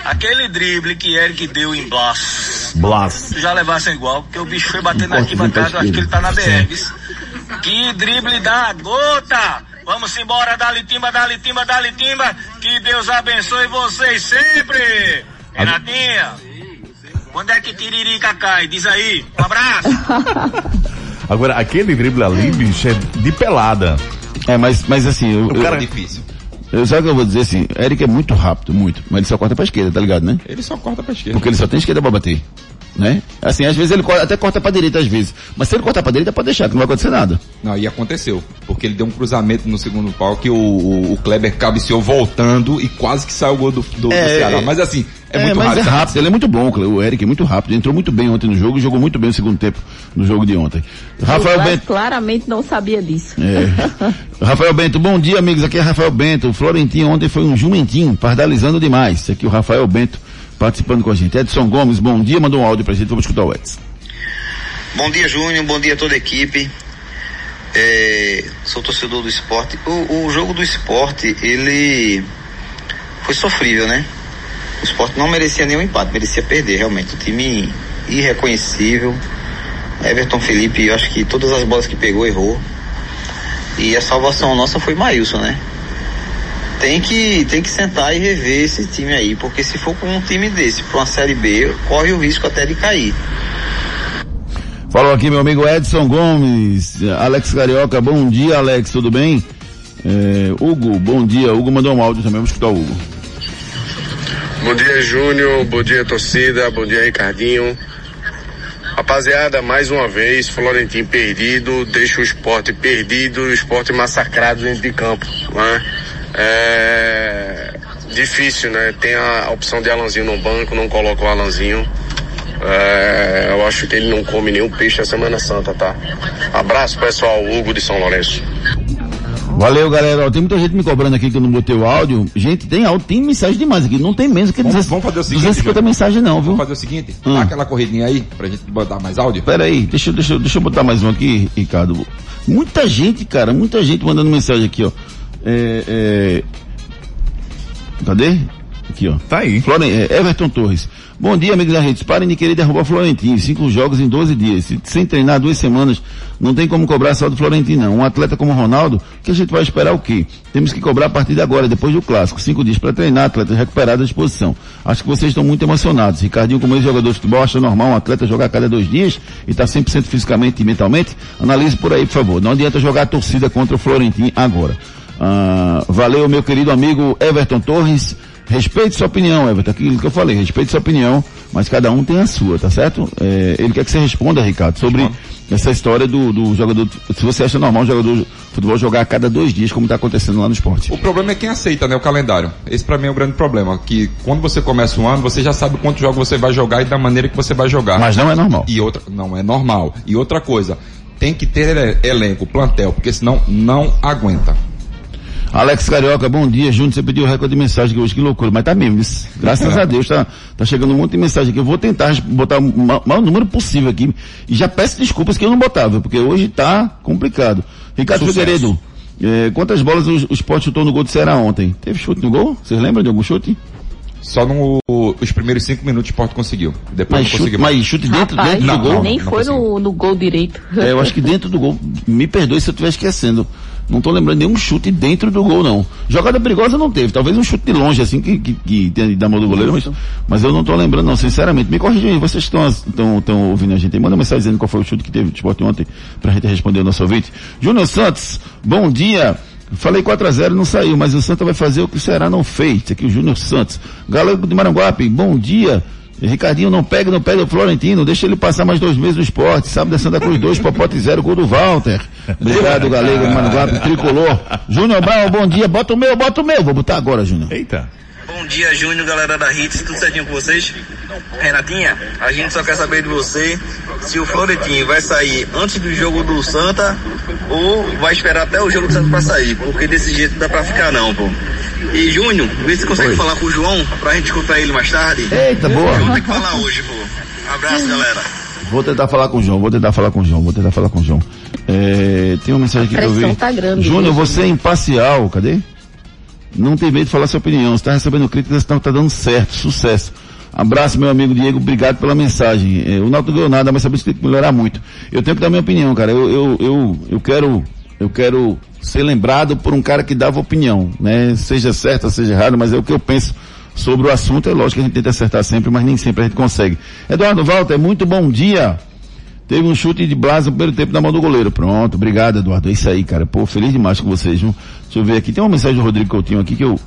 aquele drible que Eric deu em Blas, Blas. tu já levasse igual, porque o bicho foi batendo na arquibancada, eu acho que ele tá na Sim. BR? Que drible da gota! Vamos embora, dali timba, dali timba, dali timba. Que Deus abençoe vocês sempre. Renatinha, quando é que Tiririca cai? Diz aí. Um abraço. Agora, aquele drible ali, bicho, é de pelada. É, mas, mas assim, eu, O eu- cara- É difícil. eu, sabe o que eu vou dizer assim? Eric é muito rápido, muito, mas ele só corta pra esquerda, tá ligado, né? Ele só corta pra esquerda. Porque ele só tem esquerda pra bater. Né? Assim, às vezes ele corta- até corta pra direita às vezes. Mas se ele cortar pra direita, pode deixar, que não vai acontecer nada. Não, e aconteceu. Porque ele deu um cruzamento no segundo pau que o, o, o Kleber cabeceou voltando e quase que saiu o gol do, do, do É, Ceará. é. Mas assim, é, É, muito mas rápido. é rápido, ele é muito bom, o Eric é muito rápido, entrou muito bem ontem no jogo e jogou muito bem no segundo tempo no jogo de ontem. Rafael Mas Bento. claramente não sabia disso. É. Rafael Bento, bom dia amigos, aqui é Rafael Bento. O Florentino ontem foi um jumentinho, pardalizando demais. Esse aqui é o Rafael Bento participando com a gente. Edson Gomes, bom dia, mandou um áudio pra gente, vamos escutar o Edson. Bom dia, Júnior. Bom dia a toda a equipe. É, sou torcedor do esporte. O, o jogo do esporte, ele foi sofrível, né? O esporte não merecia nenhum empate, merecia perder, realmente. O time irreconhecível. Everton Felipe, eu acho que todas as bolas que pegou, errou. E a salvação nossa foi Maílson, né? Tem que, tem que sentar e rever esse time aí, porque se for com um time desse, para uma Série B, corre o risco até de cair. Falou aqui meu amigo Edson Gomes, Alex Carioca, bom dia Alex, tudo bem? É, Hugo, bom dia. Hugo mandou um áudio também, vamos escutar o Hugo. Bom dia, Júnior. Bom dia, torcida. Bom dia, Ricardinho. Rapaziada, mais uma vez, Florentino perdido, deixa o esporte perdido, o esporte massacrado dentro de campo. Né? É difícil, né? Tem a opção de Alanzinho no banco, não coloca o Alanzinho. É, eu acho que ele não come nenhum peixe a Semana Santa, tá? Abraço, pessoal. Hugo de São Lourenço. Valeu, galera. Ó, tem muita gente me cobrando aqui que eu não botei o áudio. Gente, tem áudio, tem mensagem demais aqui. Não tem menos que Vamos, 200 vamos fazer o seguinte. 250 Júnior. mensagens não, viu? Vamos fazer o seguinte, Hum. dá aquela corridinha aí, pra gente botar mais áudio. Pera aí, deixa, deixa, deixa eu botar mais um aqui, Ricardo. Muita gente, cara, muita gente mandando mensagem aqui, ó. É, é... Cadê? Aqui, ó. Tá aí. Floren... é, Everton Torres. Bom dia, amigos da rede. Parem de querer derrubar o Florentino. Cinco jogos em 12 dias. Se- Sem treinar duas semanas, não tem como cobrar só do Florentino, não. Um atleta como o Ronaldo, que a gente vai esperar o quê? Temos que cobrar a partir de agora, depois do clássico. Cinco dias para treinar, atleta recuperado à disposição. Acho que vocês estão muito emocionados. Ricardinho, como ex-jogador de futebol, acha normal um atleta jogar a cada dois dias e estar 100% fisicamente e mentalmente? Analise por aí, por favor. Não adianta jogar a torcida contra o Florentino agora. Ah, valeu, meu querido amigo Everton Torres. Respeite sua opinião, Everton. Aquilo que eu falei, respeite sua opinião, mas cada um tem a sua, tá certo? É, ele quer que você responda, Ricardo, sobre essa história do, do jogador. Se você acha normal um jogador de futebol jogar a cada dois dias, como está acontecendo lá no esporte. O problema é quem aceita, né, o calendário. Esse pra mim é o grande problema, que quando você começa um ano, você já sabe quantos jogos você vai jogar e da maneira que você vai jogar. Mas não é normal. E outra, não é normal. E outra coisa, tem que ter ele- elenco, plantel, porque senão não aguenta. Alex Carioca, bom dia. Júnior, você pediu o recorde de mensagem que hoje, que loucura. Mas tá mesmo, graças a Deus, tá, tá chegando um monte de mensagem aqui. Eu vou tentar botar o ma- maior número possível aqui. E já peço desculpas que eu não botava, porque hoje tá complicado. Ricardo Sucesso. Figueiredo, eh, quantas bolas o, o Sport chutou no gol do Ceará ontem? Teve chute no gol? Vocês lembram de algum chute? Só no, os primeiros cinco minutos o Sport conseguiu. Depois Mas não chute, conseguiu. mas chute dentro, Rapaz, dentro do gol? nem não foi no, no gol direito. É, eu acho que dentro do gol, me perdoe se eu estiver esquecendo. Não tô lembrando nenhum chute dentro do gol, não. Jogada perigosa não teve. Talvez um chute de longe, assim, que, que, que tenha da mão do goleiro, mas, mas eu não tô lembrando, não, sinceramente. Me corrija aí, vocês estão ouvindo a gente aí. Manda uma mensagem dizendo qual foi o chute que teve de esporte ontem, pra gente responder o nosso ouvinte. Júnior Santos, bom dia. Falei 4x0, não saiu, mas o Santa vai fazer o que o Ceará não fez. Aqui o Júnior Santos. Galego de Maranguape, bom dia. Ricardinho não pega, não pega o Florentino, deixa ele passar mais dois meses no esporte. Sábado da Santa Cruz 2, Popote 0, gol do Walter. Obrigado, Galego, Manuguape, Tricolor. Júnior Brown, bom dia, bota o meu, bota o meu. Vou botar agora, Júnior. Eita. Bom dia, Júnior, galera da Hits, tudo certinho com vocês? Renatinha, a gente só quer saber de você se o Florentino vai sair antes do jogo do Santa ou vai esperar até o jogo do Santa pra sair, porque desse jeito não dá pra ficar não, pô. E Júnior, vê se consegue Oi. falar com o João pra gente escutar ele mais tarde. Eita, boa. O João tem que falar hoje, pô. Abraço, galera. Vou tentar falar com o João, vou tentar falar com o João, vou tentar falar com o João. É, tem uma mensagem aqui que eu vi. tá grande, Júnior, você é imparcial, cadê? Não tem medo de falar sua opinião. Você está recebendo críticas, tá, tá dando certo, sucesso. Abraço, meu amigo Diego, obrigado pela mensagem. É, o Náutico ganhou nada, mas sabe que tem que melhorar muito. Eu tenho que dar minha opinião, cara. Eu, eu, eu, eu quero, eu quero ser lembrado por um cara que dava opinião, né? Seja certa, seja errada, mas é o que eu penso sobre o assunto. É lógico que a gente tenta acertar sempre, mas nem sempre a gente consegue. Eduardo Walter, muito bom dia. Teve um chute de Blasa no primeiro tempo na mão do goleiro. Pronto, obrigado, Eduardo. É isso aí, cara. Pô, feliz demais com vocês, viu? Deixa eu ver aqui. Tem uma mensagem do Rodrigo Coutinho aqui que eu,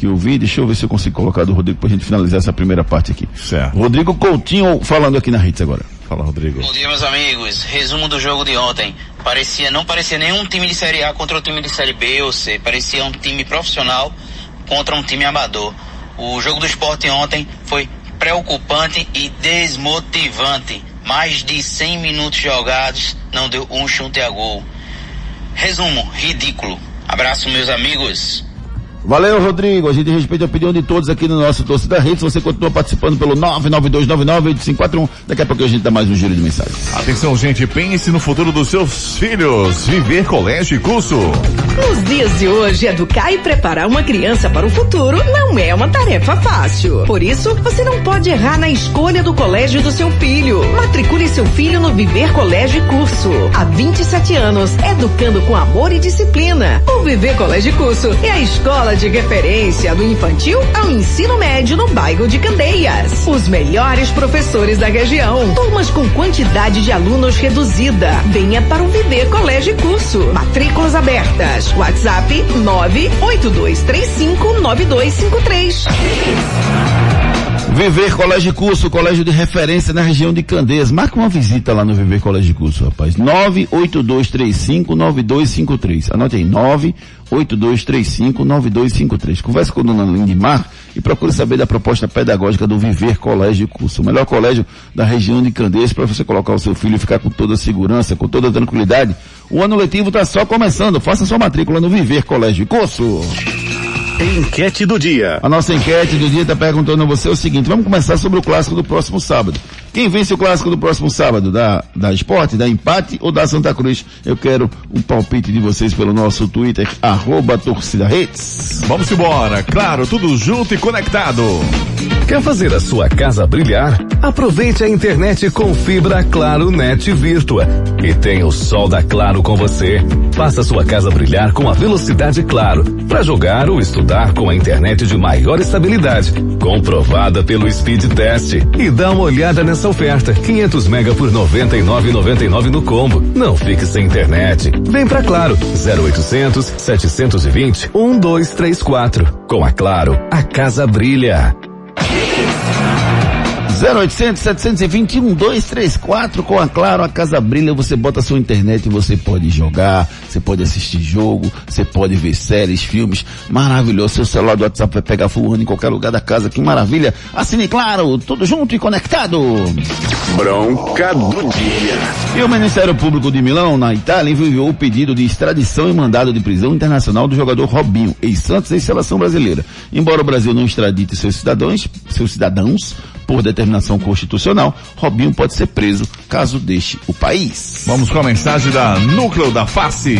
que eu vi. Deixa eu ver se eu consigo colocar do Rodrigo pra gente finalizar essa primeira parte aqui. Certo. Rodrigo Coutinho falando aqui na Hits agora. Fala, Rodrigo. Bom dia, meus amigos. Resumo do jogo de ontem. Parecia, não parecia nenhum time de Série A contra o time de Série B ou C. Parecia um time profissional contra um time amador. O jogo do esporte ontem foi preocupante e desmotivante. Mais de 100 minutos jogados, não deu um chute a gol. Resumo, ridículo. Abraço, meus amigos. Valeu, Rodrigo. A gente respeita a opinião de todos aqui no nosso Torcida Hits. Você continua participando pelo 992998541. Daqui a pouco a gente dá mais um giro de mensagens. Atenção, gente, pense no futuro dos seus filhos. Viver colégio e curso. Nos dias de hoje, educar e preparar uma criança para o futuro não é uma tarefa fácil. Por isso, você não pode errar na escolha do colégio do seu filho. Matricule seu filho no Viver Colégio e Curso. Há 27 anos, educando com amor e disciplina. O Viver Colégio e Curso é a escola de referência do infantil ao ensino médio no bairro de Candeias. Os melhores professores da região. Turmas com quantidade de alunos reduzida. Venha para o Viver Colégio e Curso. Matrículas abertas. WhatsApp 982359253. Viver Colégio Curso, colégio de referência na região de Candeias. Marca uma visita lá no Viver Colégio Curso, rapaz. 982359253. Anote aí, 982359253. Converse com a dona Lindimar e procure saber da proposta pedagógica do Viver Colégio Curso. O melhor colégio da região de Candeias para você colocar o seu filho e ficar com toda a segurança, com toda a tranquilidade. O ano letivo está só começando. Faça sua matrícula no Viver Colégio Curso. Enquete do dia. A nossa enquete do dia está perguntando a você o seguinte: vamos começar sobre o clássico do próximo sábado. Quem vence o clássico do próximo sábado? Da, da Esporte, da Empate ou da Santa Cruz? Eu quero um palpite de vocês pelo nosso Twitter, arroba torcida Hits. Vamos embora. Claro, tudo junto e conectado. Quer fazer a sua casa brilhar? Aproveite a internet com fibra Claro Net Virtua e tenha o sol da Claro com você. Faça sua casa brilhar com a velocidade Claro para jogar ou estudar com a internet de maior estabilidade, comprovada pelo Speed Test. E dá uma olhada nessa oferta: 500 mega por 99,99 no combo. Não fique sem internet. Vem pra Claro 0800 720 1234. Com a Claro, a casa brilha. 0800 721 1234 com a Claro, a Casa Brilha, você bota a sua internet e você pode jogar, você pode assistir jogo, você pode ver séries, filmes, maravilhoso, seu celular do WhatsApp vai pegar fulano em qualquer lugar da casa, que maravilha, assine Claro, tudo junto e conectado. Bronca do dia. E o Ministério Público de Milão, na Itália, enviou o pedido de extradição e mandado de prisão internacional do jogador Robinho, ex-Santos e seleção brasileira. Embora o Brasil não extradite seus cidadãos, seus cidadãos, por determinação constitucional, Robinho pode ser preso caso deixe o país. Vamos com a mensagem da Núcleo da Face.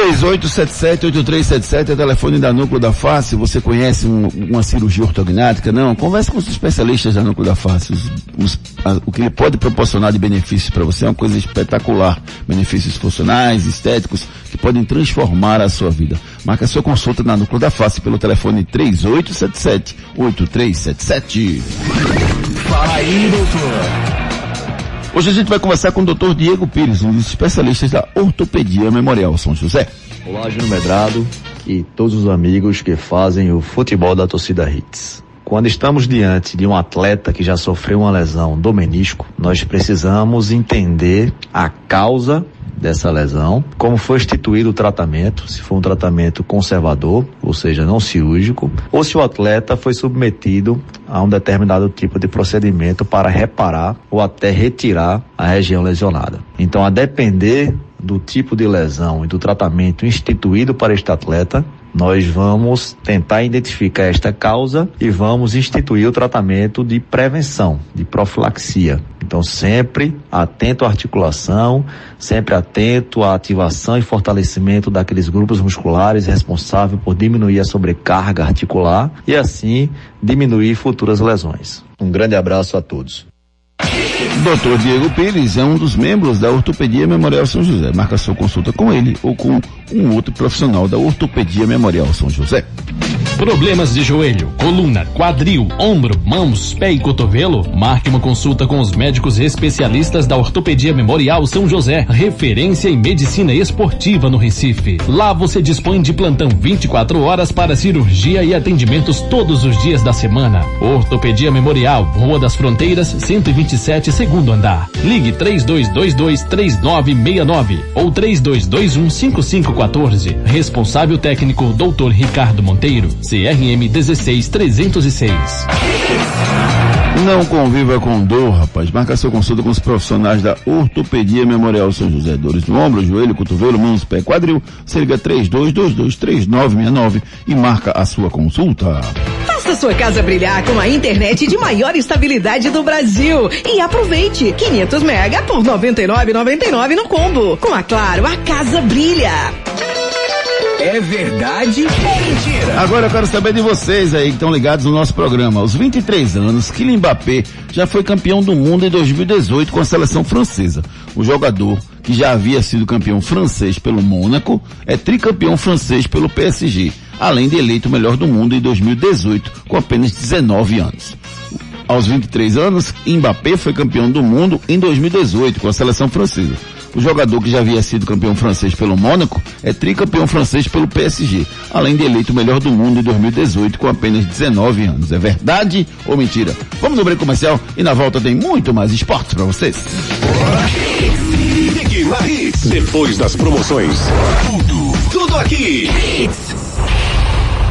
3877-8377 é telefone da Núcleo da Face. Você conhece um, uma cirurgia ortognática? Não? Converse com os especialistas da Núcleo da Face. Os, os, a, o que ele pode proporcionar de benefícios para você é uma coisa espetacular. Benefícios funcionais, estéticos, que podem transformar a sua vida. Marque sua consulta na Núcleo da Face pelo telefone 3877-8377. Fala aí, doutor. Hoje a gente vai conversar com o Dr. Diego Pires, um dos especialistas da Ortopedia Memorial São José. Olá, Júnior Medrado e todos os amigos que fazem o futebol da torcida Hits. Quando estamos diante de um atleta que já sofreu uma lesão do menisco, nós precisamos entender a causa dessa lesão, como foi instituído o tratamento, se foi um tratamento conservador, ou seja, não cirúrgico, ou se o atleta foi submetido a um determinado tipo de procedimento para reparar ou até retirar a região lesionada. Então, a depender do tipo de lesão e do tratamento instituído para este atleta, nós vamos tentar identificar esta causa e vamos instituir o tratamento de prevenção, de profilaxia. Então, sempre atento à articulação, sempre atento à ativação e fortalecimento daqueles grupos musculares responsável por diminuir a sobrecarga articular e assim diminuir futuras lesões. Um grande abraço a todos. Dr. Diego Pires é um dos membros da Ortopedia Memorial São José. Marca sua consulta com ele ou com um outro profissional da Ortopedia Memorial São José. Problemas de joelho, coluna, quadril, ombro, mãos, pé e cotovelo? Marque uma consulta com os médicos especialistas da Ortopedia Memorial São José, referência em medicina esportiva no Recife. Lá você dispõe de plantão 24 horas para cirurgia e atendimentos todos os dias da semana. Ortopedia Memorial, Rua das Fronteiras, 127, segundo andar. Ligue 3222 3969 ou 3221 5514. Responsável técnico Dr. Ricardo Monteiro. CRM 16306. Não conviva com dor, rapaz. Marca sua consulta com os profissionais da Ortopedia Memorial São José. Dores no ombro, joelho, cotovelo, mãos, pé, quadril. Você liga 32223969 e marca a sua consulta. Faça sua casa brilhar com a internet de maior estabilidade do Brasil. E aproveite 500 mega por 99,99 no combo. Com a Claro, a casa brilha. É verdade ou mentira? Agora eu quero saber de vocês aí que estão ligados no nosso programa. Aos 23 anos, Kylian Mbappé já foi campeão do mundo em 2018 com a seleção francesa. O jogador, que já havia sido campeão francês pelo Mônaco, é tricampeão francês pelo PSG, além de eleito o melhor do mundo em 2018 com apenas 19 anos. Aos 23 anos, Mbappé foi campeão do mundo em 2018 com a seleção francesa. O jogador que já havia sido campeão francês pelo Mônaco é tricampeão francês pelo PSG, além de eleito o melhor do mundo em 2018 com apenas 19 anos. É verdade ou mentira? Vamos no break comercial e na volta tem muito mais esportes para vocês. Depois das promoções. Tudo, tudo aqui.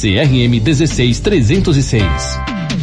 CRM 16306.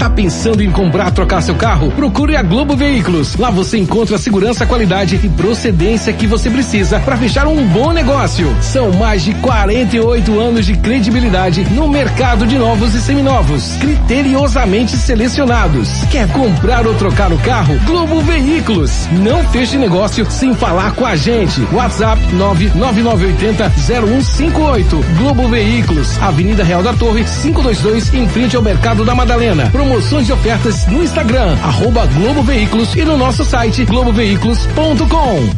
Tá pensando em comprar, trocar seu carro? Procure a Globo Veículos. Lá você encontra a segurança, qualidade e procedência que você precisa para fechar um bom negócio. São mais de 48 anos de credibilidade no mercado de novos e seminovos, criteriosamente selecionados. Quer comprar ou trocar o carro? Globo Veículos. Não feche negócio sem falar com a gente. WhatsApp 99980-0158. Globo Veículos, Avenida Real da Torre, 522, em frente ao Mercado da Madalena. Promoções e ofertas no Instagram, arroba Globo Veículos e no nosso site globoveículos.com.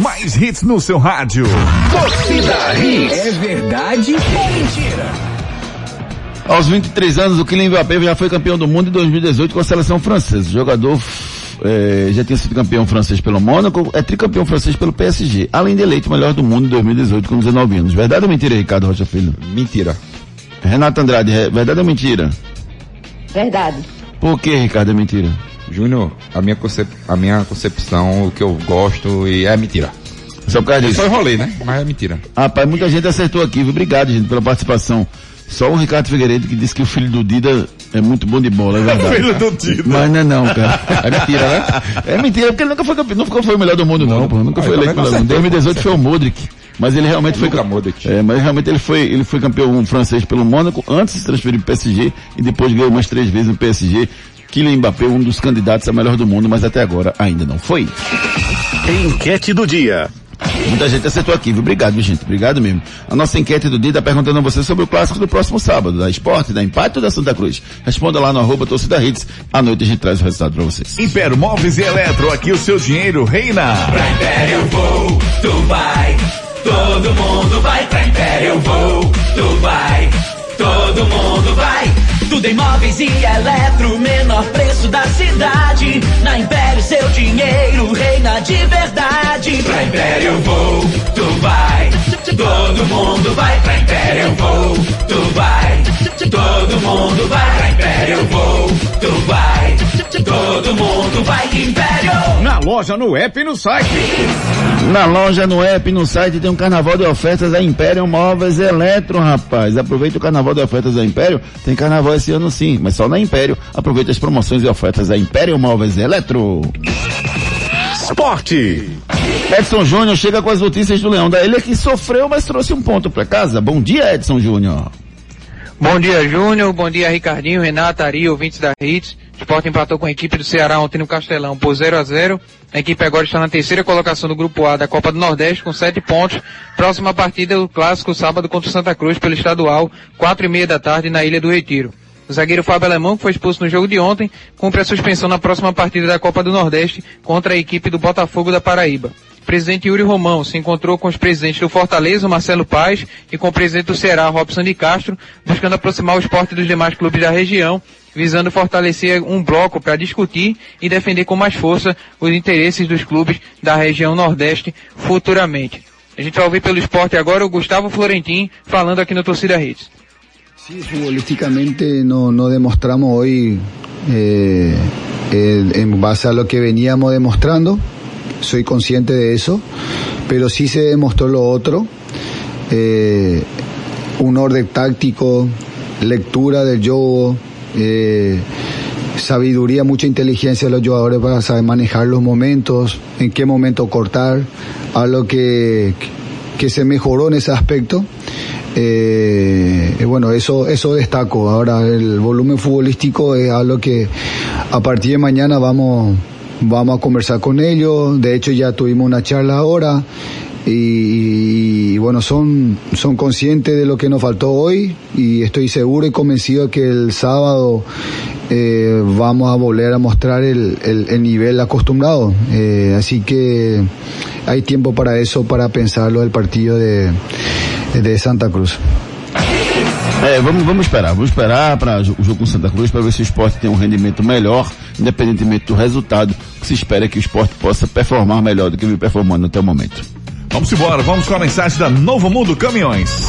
Mais hits no seu rádio. Torcida Hits. É verdade ou mentira? Aos 23 anos, o Kylian Mbappé já foi campeão do mundo em 2018 com a seleção francesa. O jogador eh, já tinha sido campeão francês pelo Mônaco, é tricampeão francês pelo PSG, além de eleito melhor do mundo em 2018 com 19 anos. Verdade ou mentira, Ricardo Rocha Filho? Mentira. Renato Andrade, é verdade ou mentira? Verdade. Por que, Ricardo, é mentira? Júnior, a minha, concep... a minha concepção, o que eu gosto, e é mentira. Só por causa Eu disso. só enrolei, né? Mas é mentira. Rapaz, muita gente acertou aqui, viu? Obrigado, gente, pela participação. Só o Ricardo Figueiredo que disse que o filho do Dida é muito bom de bola, é verdade. Filho do Dida. Mas não é não, cara. É mentira, né? É mentira, porque ele nunca foi campeão, nunca foi o melhor do mundo, não, pô. Nunca Ah, foi então eleito melhor do mundo. acertar, 2018 foi o Modric. Mas ele realmente foi. Luka Modric. É, mas realmente ele foi, ele foi campeão francês pelo Mônaco, antes de se transferir pro PSG e depois ganhou umas três vezes no PSG. Kylian Mbappé, um dos candidatos a melhor do mundo, mas até agora ainda não foi. Enquete do dia. Muita gente acertou aqui, viu? Obrigado, viu, gente. Obrigado mesmo. A nossa enquete do dia está perguntando a você sobre o clássico do próximo sábado, da Esporte, da Empate ou da Santa Cruz. Responda lá no arroba torcida hits. À noite a gente traz o resultado para vocês. Império Móveis e Eletro, aqui o seu dinheiro reina. Pra Império eu vou, tu vai. Todo mundo vai pra Império eu vou, tu vai. Todo mundo vai. Tudo em móveis e eletro, menor preço da cidade. Na Império seu dinheiro reina de verdade. Pra Império eu vou, tu vai. Todo mundo vai pra Império eu vou, tu vai. Todo mundo vai pra Império eu vou, tu vai. Todo mundo vai Império. Na loja, no app e no site. Na loja, no app, no site tem um carnaval de ofertas da Império Móveis Eletro, rapaz. Aproveita o carnaval de ofertas da Império. Tem carnaval esse ano sim, mas só na Império. Aproveita as promoções e ofertas da Império Móveis Eletro. Esporte. Edson Júnior chega com as notícias do Leão da Ilha que sofreu, mas trouxe um ponto para casa. Bom dia, Edson Júnior. Bom dia, Júnior. Bom dia, Ricardinho, Renata, Ari, ouvintes da Hits. O Sport empatou com a equipe do Ceará ontem no Castelão por 0 a 0 A equipe agora está na terceira colocação do Grupo A da Copa do Nordeste com sete pontos. Próxima partida, o clássico sábado contra o Santa Cruz pelo estadual, quatro e meia da tarde na Ilha do Retiro. O zagueiro Fábio Alemão, que foi expulso no jogo de ontem, cumpre a suspensão na próxima partida da Copa do Nordeste contra a equipe do Botafogo da Paraíba. Presidente Yuri Romão se encontrou com os presidentes do Fortaleza, Marcelo Paz, e com o presidente do Ceará, Robson de Castro, buscando aproximar o esporte dos demais clubes da região, visando fortalecer um bloco para discutir e defender com mais força os interesses dos clubes da região Nordeste futuramente. A gente vai ouvir pelo esporte agora o Gustavo Florentin falando aqui no Torcida Hits. Sí, futbolísticamente no, no demostramos hoy eh, eh, en base a lo que veníamos demostrando, soy consciente de eso, pero sí se demostró lo otro, eh, un orden táctico, lectura del juego, eh, sabiduría, mucha inteligencia de los jugadores para saber manejar los momentos, en qué momento cortar, algo que, que se mejoró en ese aspecto. Eh, bueno, eso, eso destaco. Ahora el volumen futbolístico es algo que a partir de mañana vamos, vamos a conversar con ellos. De hecho ya tuvimos una charla ahora y, y, bueno, son, son conscientes de lo que nos faltó hoy y estoy seguro y convencido que el sábado eh, vamos a volver a mostrar el, el, el nivel acostumbrado. Eh, así que hay tiempo para eso, para pensarlo del partido de, de Santa Cruz. É, vamos, vamos esperar, vamos esperar para o jogo com Santa Cruz para ver se o esporte tem um rendimento melhor, independentemente do resultado. Que se espera que o esporte possa performar melhor do que vem performando até o momento. Vamos embora, vamos com a mensagem da Novo Mundo Caminhões.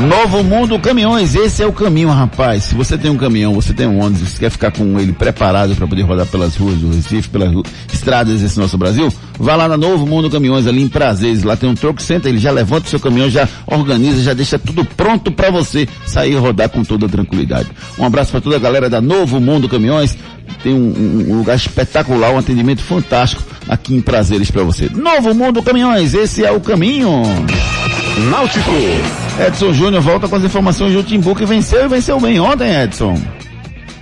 Novo Mundo Caminhões, esse é o caminho, rapaz. Se você tem um caminhão, você tem um ônibus, você quer ficar com ele preparado para poder rodar pelas ruas do Recife, pelas estradas desse nosso Brasil, vá lá na Novo Mundo Caminhões, ali em Prazeres. Lá tem um troco, senta, ele já levanta o seu caminhão, já organiza, já deixa tudo pronto para você sair e rodar com toda tranquilidade. Um abraço para toda a galera da Novo Mundo Caminhões. Tem um, um lugar espetacular, um atendimento fantástico aqui em Prazeres para você. Novo Mundo Caminhões, esse é o caminho. Náutico. Edson Júnior volta com as informações do Timbu que venceu e venceu bem ontem, Edson.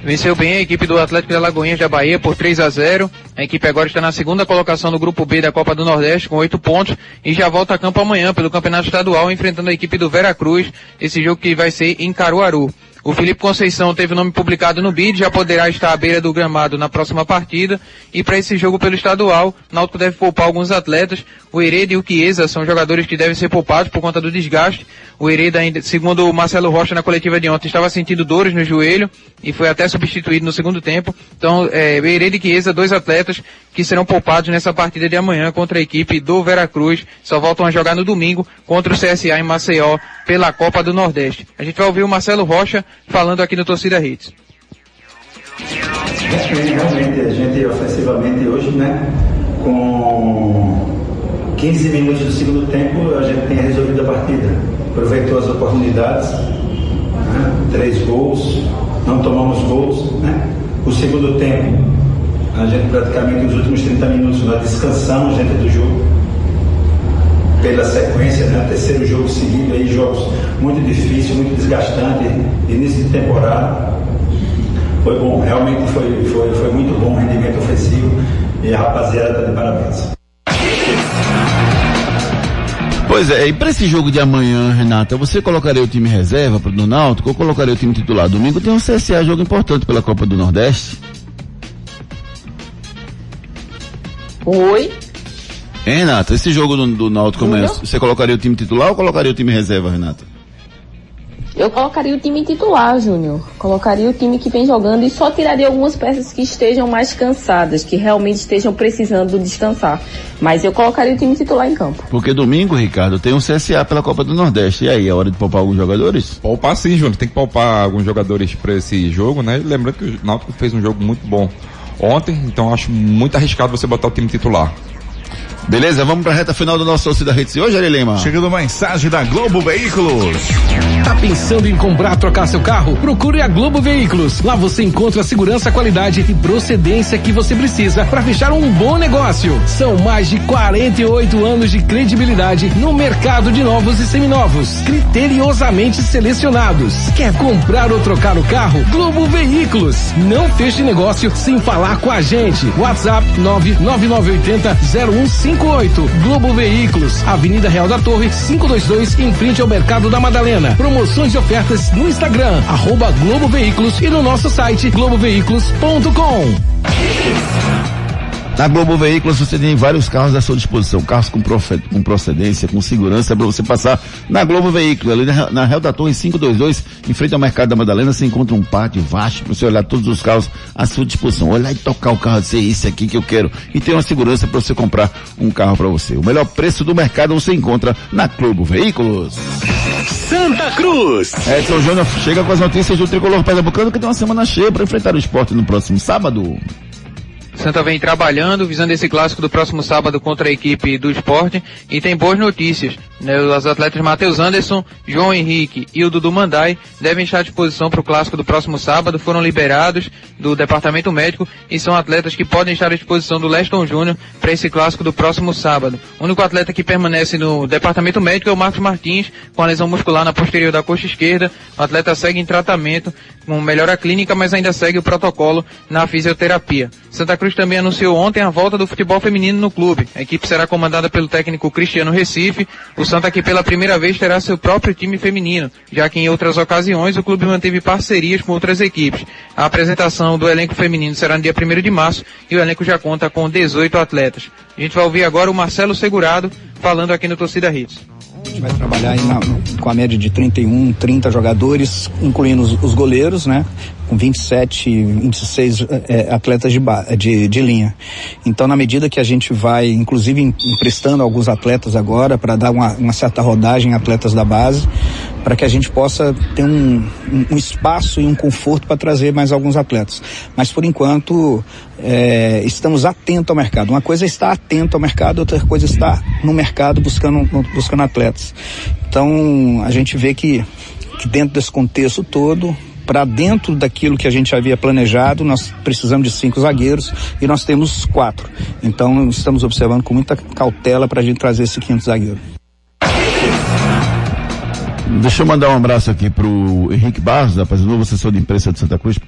Venceu bem a equipe do Atlético de Alagoinhas da Bahia por 3 a 0. A equipe agora está na segunda colocação do grupo B da Copa do Nordeste com oito pontos e já volta a campo amanhã pelo Campeonato Estadual enfrentando a equipe do Vera Cruz, esse jogo que vai ser em Caruaru. O Felipe Conceição teve o nome publicado no BID, já poderá estar à beira do gramado na próxima partida. E para esse jogo pelo estadual, o Náutico deve poupar alguns atletas. O Hereda e o Chiesa são jogadores que devem ser poupados por conta do desgaste. O Hereda, ainda, segundo o Marcelo Rocha na coletiva de ontem, estava sentindo dores no joelho e foi até substituído no segundo tempo. Então, é, Hereda e Chiesa, dois atletas que serão poupados nessa partida de amanhã contra a equipe do Veracruz. Só voltam a jogar no domingo contra o CSA em Maceió pela Copa do Nordeste. A gente vai ouvir o Marcelo Rocha falando aqui no Torcida Hits. Realmente, a gente ofensivamente hoje, né, com 15 minutos do segundo tempo, a gente tem resolvido a partida. Aproveitou as oportunidades, né, três gols, não tomamos gols. Né. O segundo tempo, a gente praticamente os últimos 30 minutos nós descansamos dentro do jogo pela sequência, né? terceiro jogo seguido, aí jogos muito difíceis, muito desgastantes, início de temporada. Foi bom, realmente foi, foi, foi muito bom o rendimento ofensivo e a rapaziada está de parabéns. Pois é, e para esse jogo de amanhã, Renata, você colocaria o time reserva para o Náutico ou colocaria o time titular? Domingo tem um CSA, jogo importante pela Copa do Nordeste. Oi? Hein, Renata, esse jogo do, do Náutico amanhã, você colocaria o time titular ou colocaria o time reserva, Renata? Eu colocaria o time titular, Júnior. Colocaria o time que vem jogando e só tiraria algumas peças que estejam mais cansadas, que realmente estejam precisando descansar. Mas eu colocaria o time titular em campo. Porque domingo, Ricardo, tem um CSA pela Copa do Nordeste. E aí, é hora de poupar alguns jogadores? Poupar sim, Júnior. Tem que poupar alguns jogadores para esse jogo, né? Lembrando que o Náutico fez um jogo muito bom ontem, então acho muito arriscado você botar o time titular. Beleza, vamos para a reta final do nosso Torcida Redes de hoje, Ari Lima. Chegando mensagem da Globo Veículos. Tá pensando em comprar, trocar seu carro? Procure a Globo Veículos. Lá você encontra a segurança, qualidade e procedência que você precisa para fechar um bom negócio. São mais de 48 anos de credibilidade no mercado de novos e seminovos, criteriosamente selecionados. Quer comprar ou trocar o carro? Globo Veículos. Não feche negócio sem falar com a gente. WhatsApp 99980 0158. Globo Veículos, Avenida Real da Torre, 522, em frente ao Mercado da Madalena. Promoções e ofertas no Instagram, arroba Globo Veículos e no nosso site globoveículos.com. Na Globo Veículos você tem vários carros à sua disposição, carros com, com procedência, com segurança para você passar na Globo Veículos, ali na, na Real da Torre 522, em frente ao Mercado da Madalena, você encontra um pátio vasto para você olhar todos os carros à sua disposição, olhar e tocar o carro, dizer esse aqui que eu quero, e tem uma segurança para você comprar um carro para você. O melhor preço do mercado você encontra na Globo Veículos. Santa Cruz. Edson Júnior chega com as notícias do Tricolor Pernambucano que tem uma semana cheia para enfrentar o esporte no próximo sábado. Santa vem trabalhando, visando esse clássico do próximo sábado contra a equipe do esporte e tem boas notícias. Né? Os atletas Matheus Anderson, João Henrique e o Dudu Mandai devem estar à disposição para o clássico do próximo sábado, foram liberados do departamento médico e são atletas que podem estar à disposição do Leston Júnior para esse clássico do próximo sábado. O único atleta que permanece no departamento médico é o Marcos Martins, com a lesão muscular na posterior da coxa esquerda. O atleta segue em tratamento, com melhora clínica, mas ainda segue o protocolo na fisioterapia. Santa Cruz também anunciou ontem a volta do futebol feminino no clube. A equipe será comandada pelo técnico Cristiano Recife. O Santa que pela primeira vez terá seu próprio time feminino, já que em outras ocasiões o clube manteve parcerias com outras equipes. A apresentação do elenco feminino será no dia 1 de março e o elenco já conta com 18 atletas. A gente vai ouvir agora o Marcelo Segurado falando aqui no Torcida Hits. A gente vai trabalhar na- com a média de 31, 30 jogadores, incluindo os, os goleiros, né? Com 27, 26 eh, atletas de, de, de linha. Então, na medida que a gente vai, inclusive, em- emprestando alguns atletas agora para dar uma, uma certa rodagem em atletas da base, para que a gente possa ter um, um- espaço e um conforto para trazer mais alguns atletas. Mas, por enquanto, eh, estamos atentos ao mercado. Uma coisa é estar atento ao mercado, outra coisa é estar no mercado buscando, buscando atletas. Então, a gente vê que, que dentro desse contexto todo, para dentro daquilo que a gente havia planejado, nós precisamos de cinco zagueiros e nós temos quatro. Então, estamos observando com muita cautela para a gente trazer esse quinto zagueiro. Deixa eu mandar um abraço aqui pro Henrique Barros, rapaz, o novo assessor de imprensa de Santa Cruz,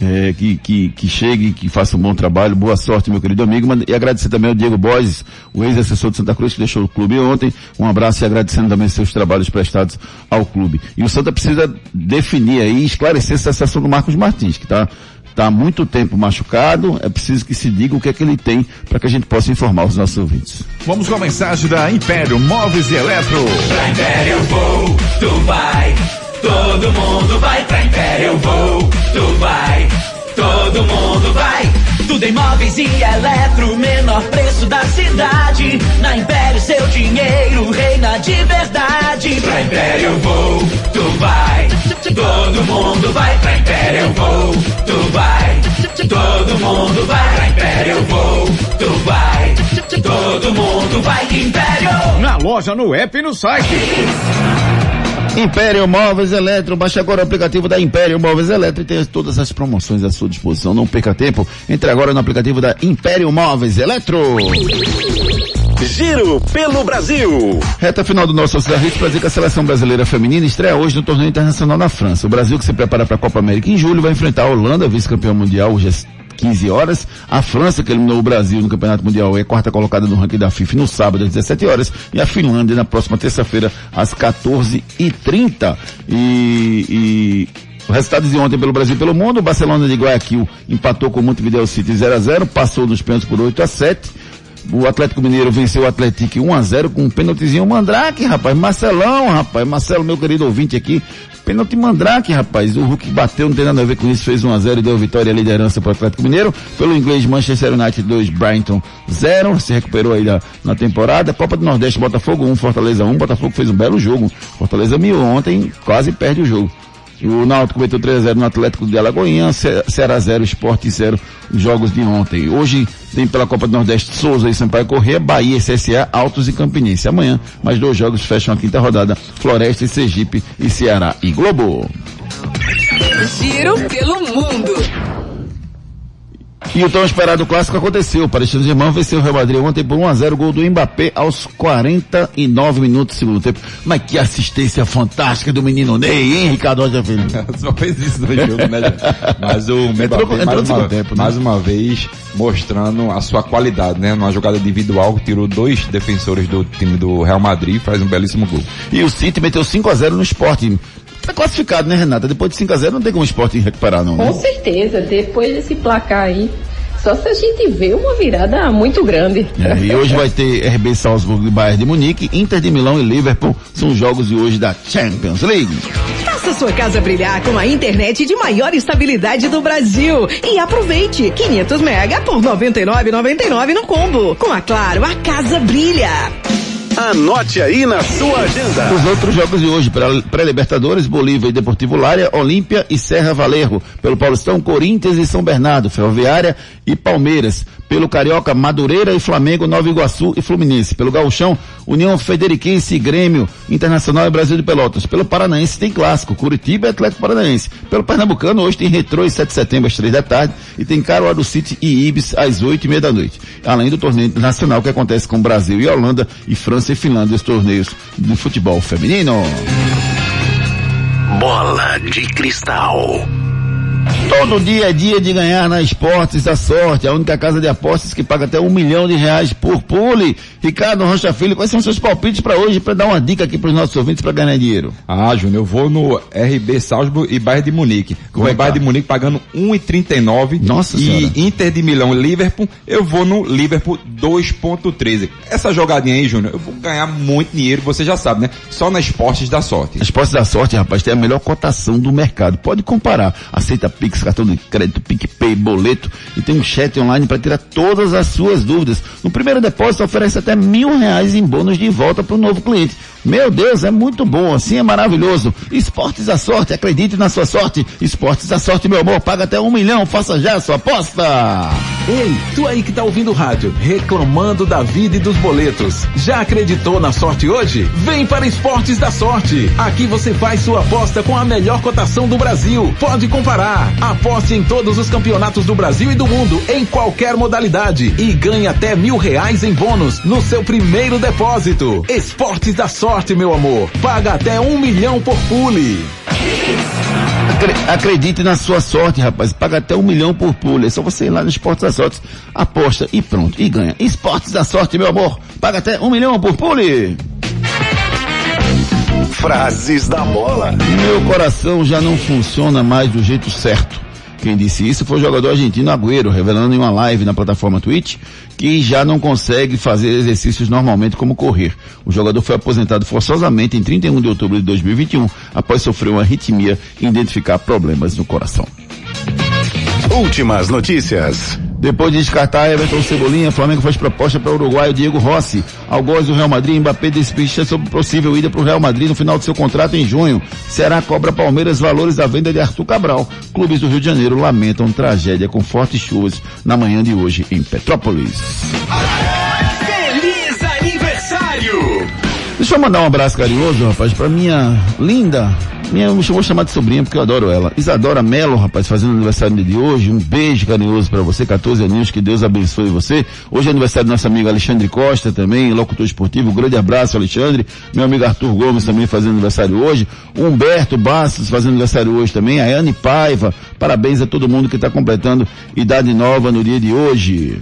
é, que, que, que chegue, que faça um bom trabalho, boa sorte, meu querido amigo, e agradecer também ao Diego Borges, o ex-assessor de Santa Cruz, que deixou o clube ontem, um abraço e agradecendo também seus trabalhos prestados ao clube. E o Santa precisa definir aí, esclarecer essa situação do Marcos Martins, que está tá há muito tempo machucado, é preciso que se diga o que é que ele tem para que a gente possa informar os nossos ouvintes. Vamos com a mensagem da Império Móveis e Eletro. Pra Império vou, tu vai. Todo mundo vai pra Império vou, tu vai. Todo mundo vai. Tudo em móveis e eletro, menor preço da cidade. Na Império seu dinheiro reina de verdade. Pra Império vou, tu vai. Todo mundo vai pra Império vou, tu vai. Todo mundo vai pra Império vou, tu vai. Todo mundo vai Império. Na loja, no app e no site. Império Móveis Eletro, baixe agora o aplicativo da Império Móveis Eletro e tenha todas as promoções à sua disposição. Não perca tempo, entre agora no aplicativo da Império Móveis Eletro. Giro pelo Brasil. Reta final do nosso Cidade Hits para dizer que a seleção brasileira feminina estreia hoje no torneio internacional na França. O Brasil que se prepara para a Copa América em julho vai enfrentar a Holanda, vice-campeão mundial, hoje às 15 horas. A França, que eliminou o Brasil no Campeonato Mundial, é quarta colocada no ranking da FIFA no sábado às 17 horas. E a Finlândia na próxima terça-feira às 14h30. E, e o resultado de ontem pelo Brasil e pelo mundo, o Barcelona de Guayaquil empatou com o Montevideo City 0 a 0 passou nos pênaltis por 8 a 7 O Atlético Mineiro venceu o Atlético 1 a 0 com um pênaltizinho Mandrake, rapaz. Marcelão, rapaz. Marcelo, meu querido ouvinte aqui. Pênalti Mandrake, rapaz. O Hulk bateu, não tem nada a ver com isso. Fez 1 a 0 e deu vitória e liderança para o Atlético Mineiro. Pelo inglês, Manchester United 2, Brighton 0. Se recuperou aí na, na temporada. Copa do Nordeste, Botafogo 1, Fortaleza 1. Botafogo fez um belo jogo. Fortaleza miou ontem, quase perde o jogo. O Náutico meteu 3x0 no Atlético de Alagoinha, Ce- Ceará 0, Esporte 0, jogos de ontem. Hoje tem pela Copa do Nordeste Souza e Sampaio Corrêa, Bahia, CSA, Altos e Campinense. Amanhã, mais dois jogos fecham a quinta rodada, Floresta e Sergipe e Ceará e Globo. Giro pelo mundo. E o tão esperado clássico aconteceu. O Paris Saint-Germain venceu o Real Madrid ontem por 1x0, gol do Mbappé aos 49 minutos do segundo tempo. Mas que assistência fantástica do menino Ney, hein, Ricardo Rocha Filho? Só fez isso no jogo, né? Mas o Mbappé, Entrou- mais, uma, tempo, né? mais uma vez, mostrando a sua qualidade, né? Numa jogada individual, tirou dois defensores do time do Real Madrid e faz um belíssimo gol. E o City meteu 5x0 no esporte. Tá classificado, né, Renata? Depois de 5x0 não tem como o esporte recuperar, não. Com Né? certeza, depois desse placar aí, só se a gente vê uma virada muito grande. É, e hoje vai ter RB Salzburg e Bayern de Munique, Inter de Milão e Liverpool. São os jogos de hoje da Champions League. Faça sua casa brilhar com a internet de maior estabilidade do Brasil. E aproveite 500 mega por 99,99 no combo. Com a Claro, a casa brilha. Anote aí na sua agenda. Os outros jogos de hoje, pré- pré-Libertadores, Bolívia e Deportivo Lária, Olímpia e Serra Valerro. Pelo Paulistão, Corinthians e São Bernardo, Ferroviária e Palmeiras. Pelo Carioca, Madureira e Flamengo, Nova Iguaçu e Fluminense. Pelo Gauchão, União Federiquense Grêmio, Internacional e Brasil de Pelotas. Pelo Paranaense tem clássico, Curitiba e Atlético Paranaense. Pelo Pernambucano, hoje tem Retrô e 7 de setembro às 3 da tarde e tem Caruaru City e Ibis às 8 e meia da noite. Além do torneio internacional que acontece com Brasil e Holanda e França e Finlândia, os torneios de futebol feminino. Bola de cristal. Todo dia é dia de ganhar na Esportes da Sorte, a única casa de apostas que paga até um milhão de reais por pule. Ricardo Rocha Filho, quais são seus palpites para hoje, para dar uma dica aqui para os nossos ouvintes para ganhar dinheiro? Ah, Júnior, eu vou no RB Salzburg e Bayern de Munique. Como é o que Bayern tá? de Munique pagando 1,39. Nossa E Senhora. Inter de Milão e Liverpool, eu vou no Liverpool 2,13. Essa jogadinha aí, Júnior, eu vou ganhar muito dinheiro, você já sabe, né? Só nas esportes da sorte. Esportes da Sorte, rapaz, tem a melhor cotação do mercado. Pode comparar. Aceita Pix, cartão de crédito, PicPay, boleto e tem um chat online para tirar todas as suas dúvidas. No primeiro depósito oferece até mil reais em bônus de volta para o novo cliente. Meu Deus, é muito bom, assim é maravilhoso. Esportes da Sorte, acredite na sua sorte. Esportes da Sorte, meu amor, paga até um milhão, faça já a sua aposta. Ei, tu aí que tá ouvindo o rádio, reclamando da vida e dos boletos. Já acreditou na sorte hoje? Vem para Esportes da Sorte. Aqui você faz sua aposta com a melhor cotação do Brasil. Pode comparar. Aposte em todos os campeonatos do Brasil e do mundo, em qualquer modalidade. E ganhe até mil reais em bônus no seu primeiro depósito. Esportes da Sorte, meu amor. Paga até um milhão por pule. Acre- Acredite na sua sorte, rapaz. Paga até um milhão por pule. É só você ir lá no Esportes da Sorte, aposta e pronto. E ganha. Esportes da Sorte, meu amor. Paga até um milhão por pule. Frases da bola. Meu coração já não funciona mais do jeito certo. Quem disse isso foi o jogador argentino Agüero, revelando em uma live na plataforma Twitch que já não consegue fazer exercícios normalmente como correr. O jogador foi aposentado forçosamente em 31 de outubro de 2021 após sofrer uma arritmia e identificar problemas no coração. Últimas notícias. Depois de descartar Everton Cebolinha, Flamengo faz proposta para o uruguaio Diego Rossi. Algoz do Real Madrid, Mbappé despista sobre possível ida para o Real Madrid no final do seu contrato em junho. Ceará cobra Palmeiras valores da venda de Arthur Cabral. Clubes do Rio de Janeiro lamentam tragédia com fortes chuvas na manhã de hoje em Petrópolis. Feliz aniversário! Deixa eu mandar um abraço carinhoso, rapaz, pra minha linda, minha, eu vou chamar de sobrinha porque eu adoro ela. Isadora Melo, rapaz, fazendo aniversário de hoje. Um beijo carinhoso pra você, 14 aninhos, que Deus abençoe você. Hoje é aniversário do nosso amigo Alexandre Costa também, locutor esportivo. Um grande abraço, Alexandre. Meu amigo Arthur Gomes também fazendo aniversário hoje. Humberto Bastos fazendo aniversário hoje também. A Anne Paiva. Parabéns a todo mundo que está completando idade nova no dia de hoje.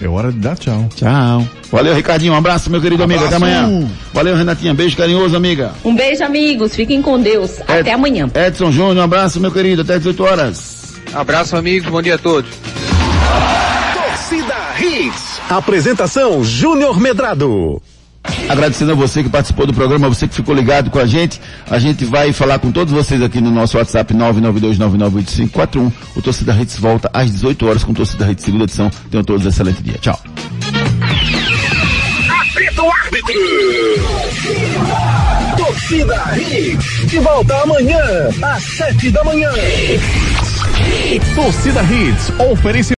É hora de dar tchau. Tchau. Valeu, Ricardinho. Um abraço, meu querido amigo. Até Abraço. amanhã. Valeu, Renatinha. Beijo carinhoso, amiga. Um beijo, amigos. Fiquem com Deus. Até amanhã. Edson Júnior, um abraço, meu querido. Até 18 horas. Abraço, amigos. Bom dia a todos. Torcida Hits. Apresentação Júnior Medrado. Agradecendo a você que participou do programa, você que ficou ligado com a gente. A gente vai falar com todos vocês aqui no nosso WhatsApp 992998541. O Torcida Hits volta às 18 horas com o Torcida Hits segunda edição. Tenham todos um excelente dia. Tchau. Árbitro. Torcida Hits. De volta amanhã, às sete da manhã. Torcida Hits, oferecimento.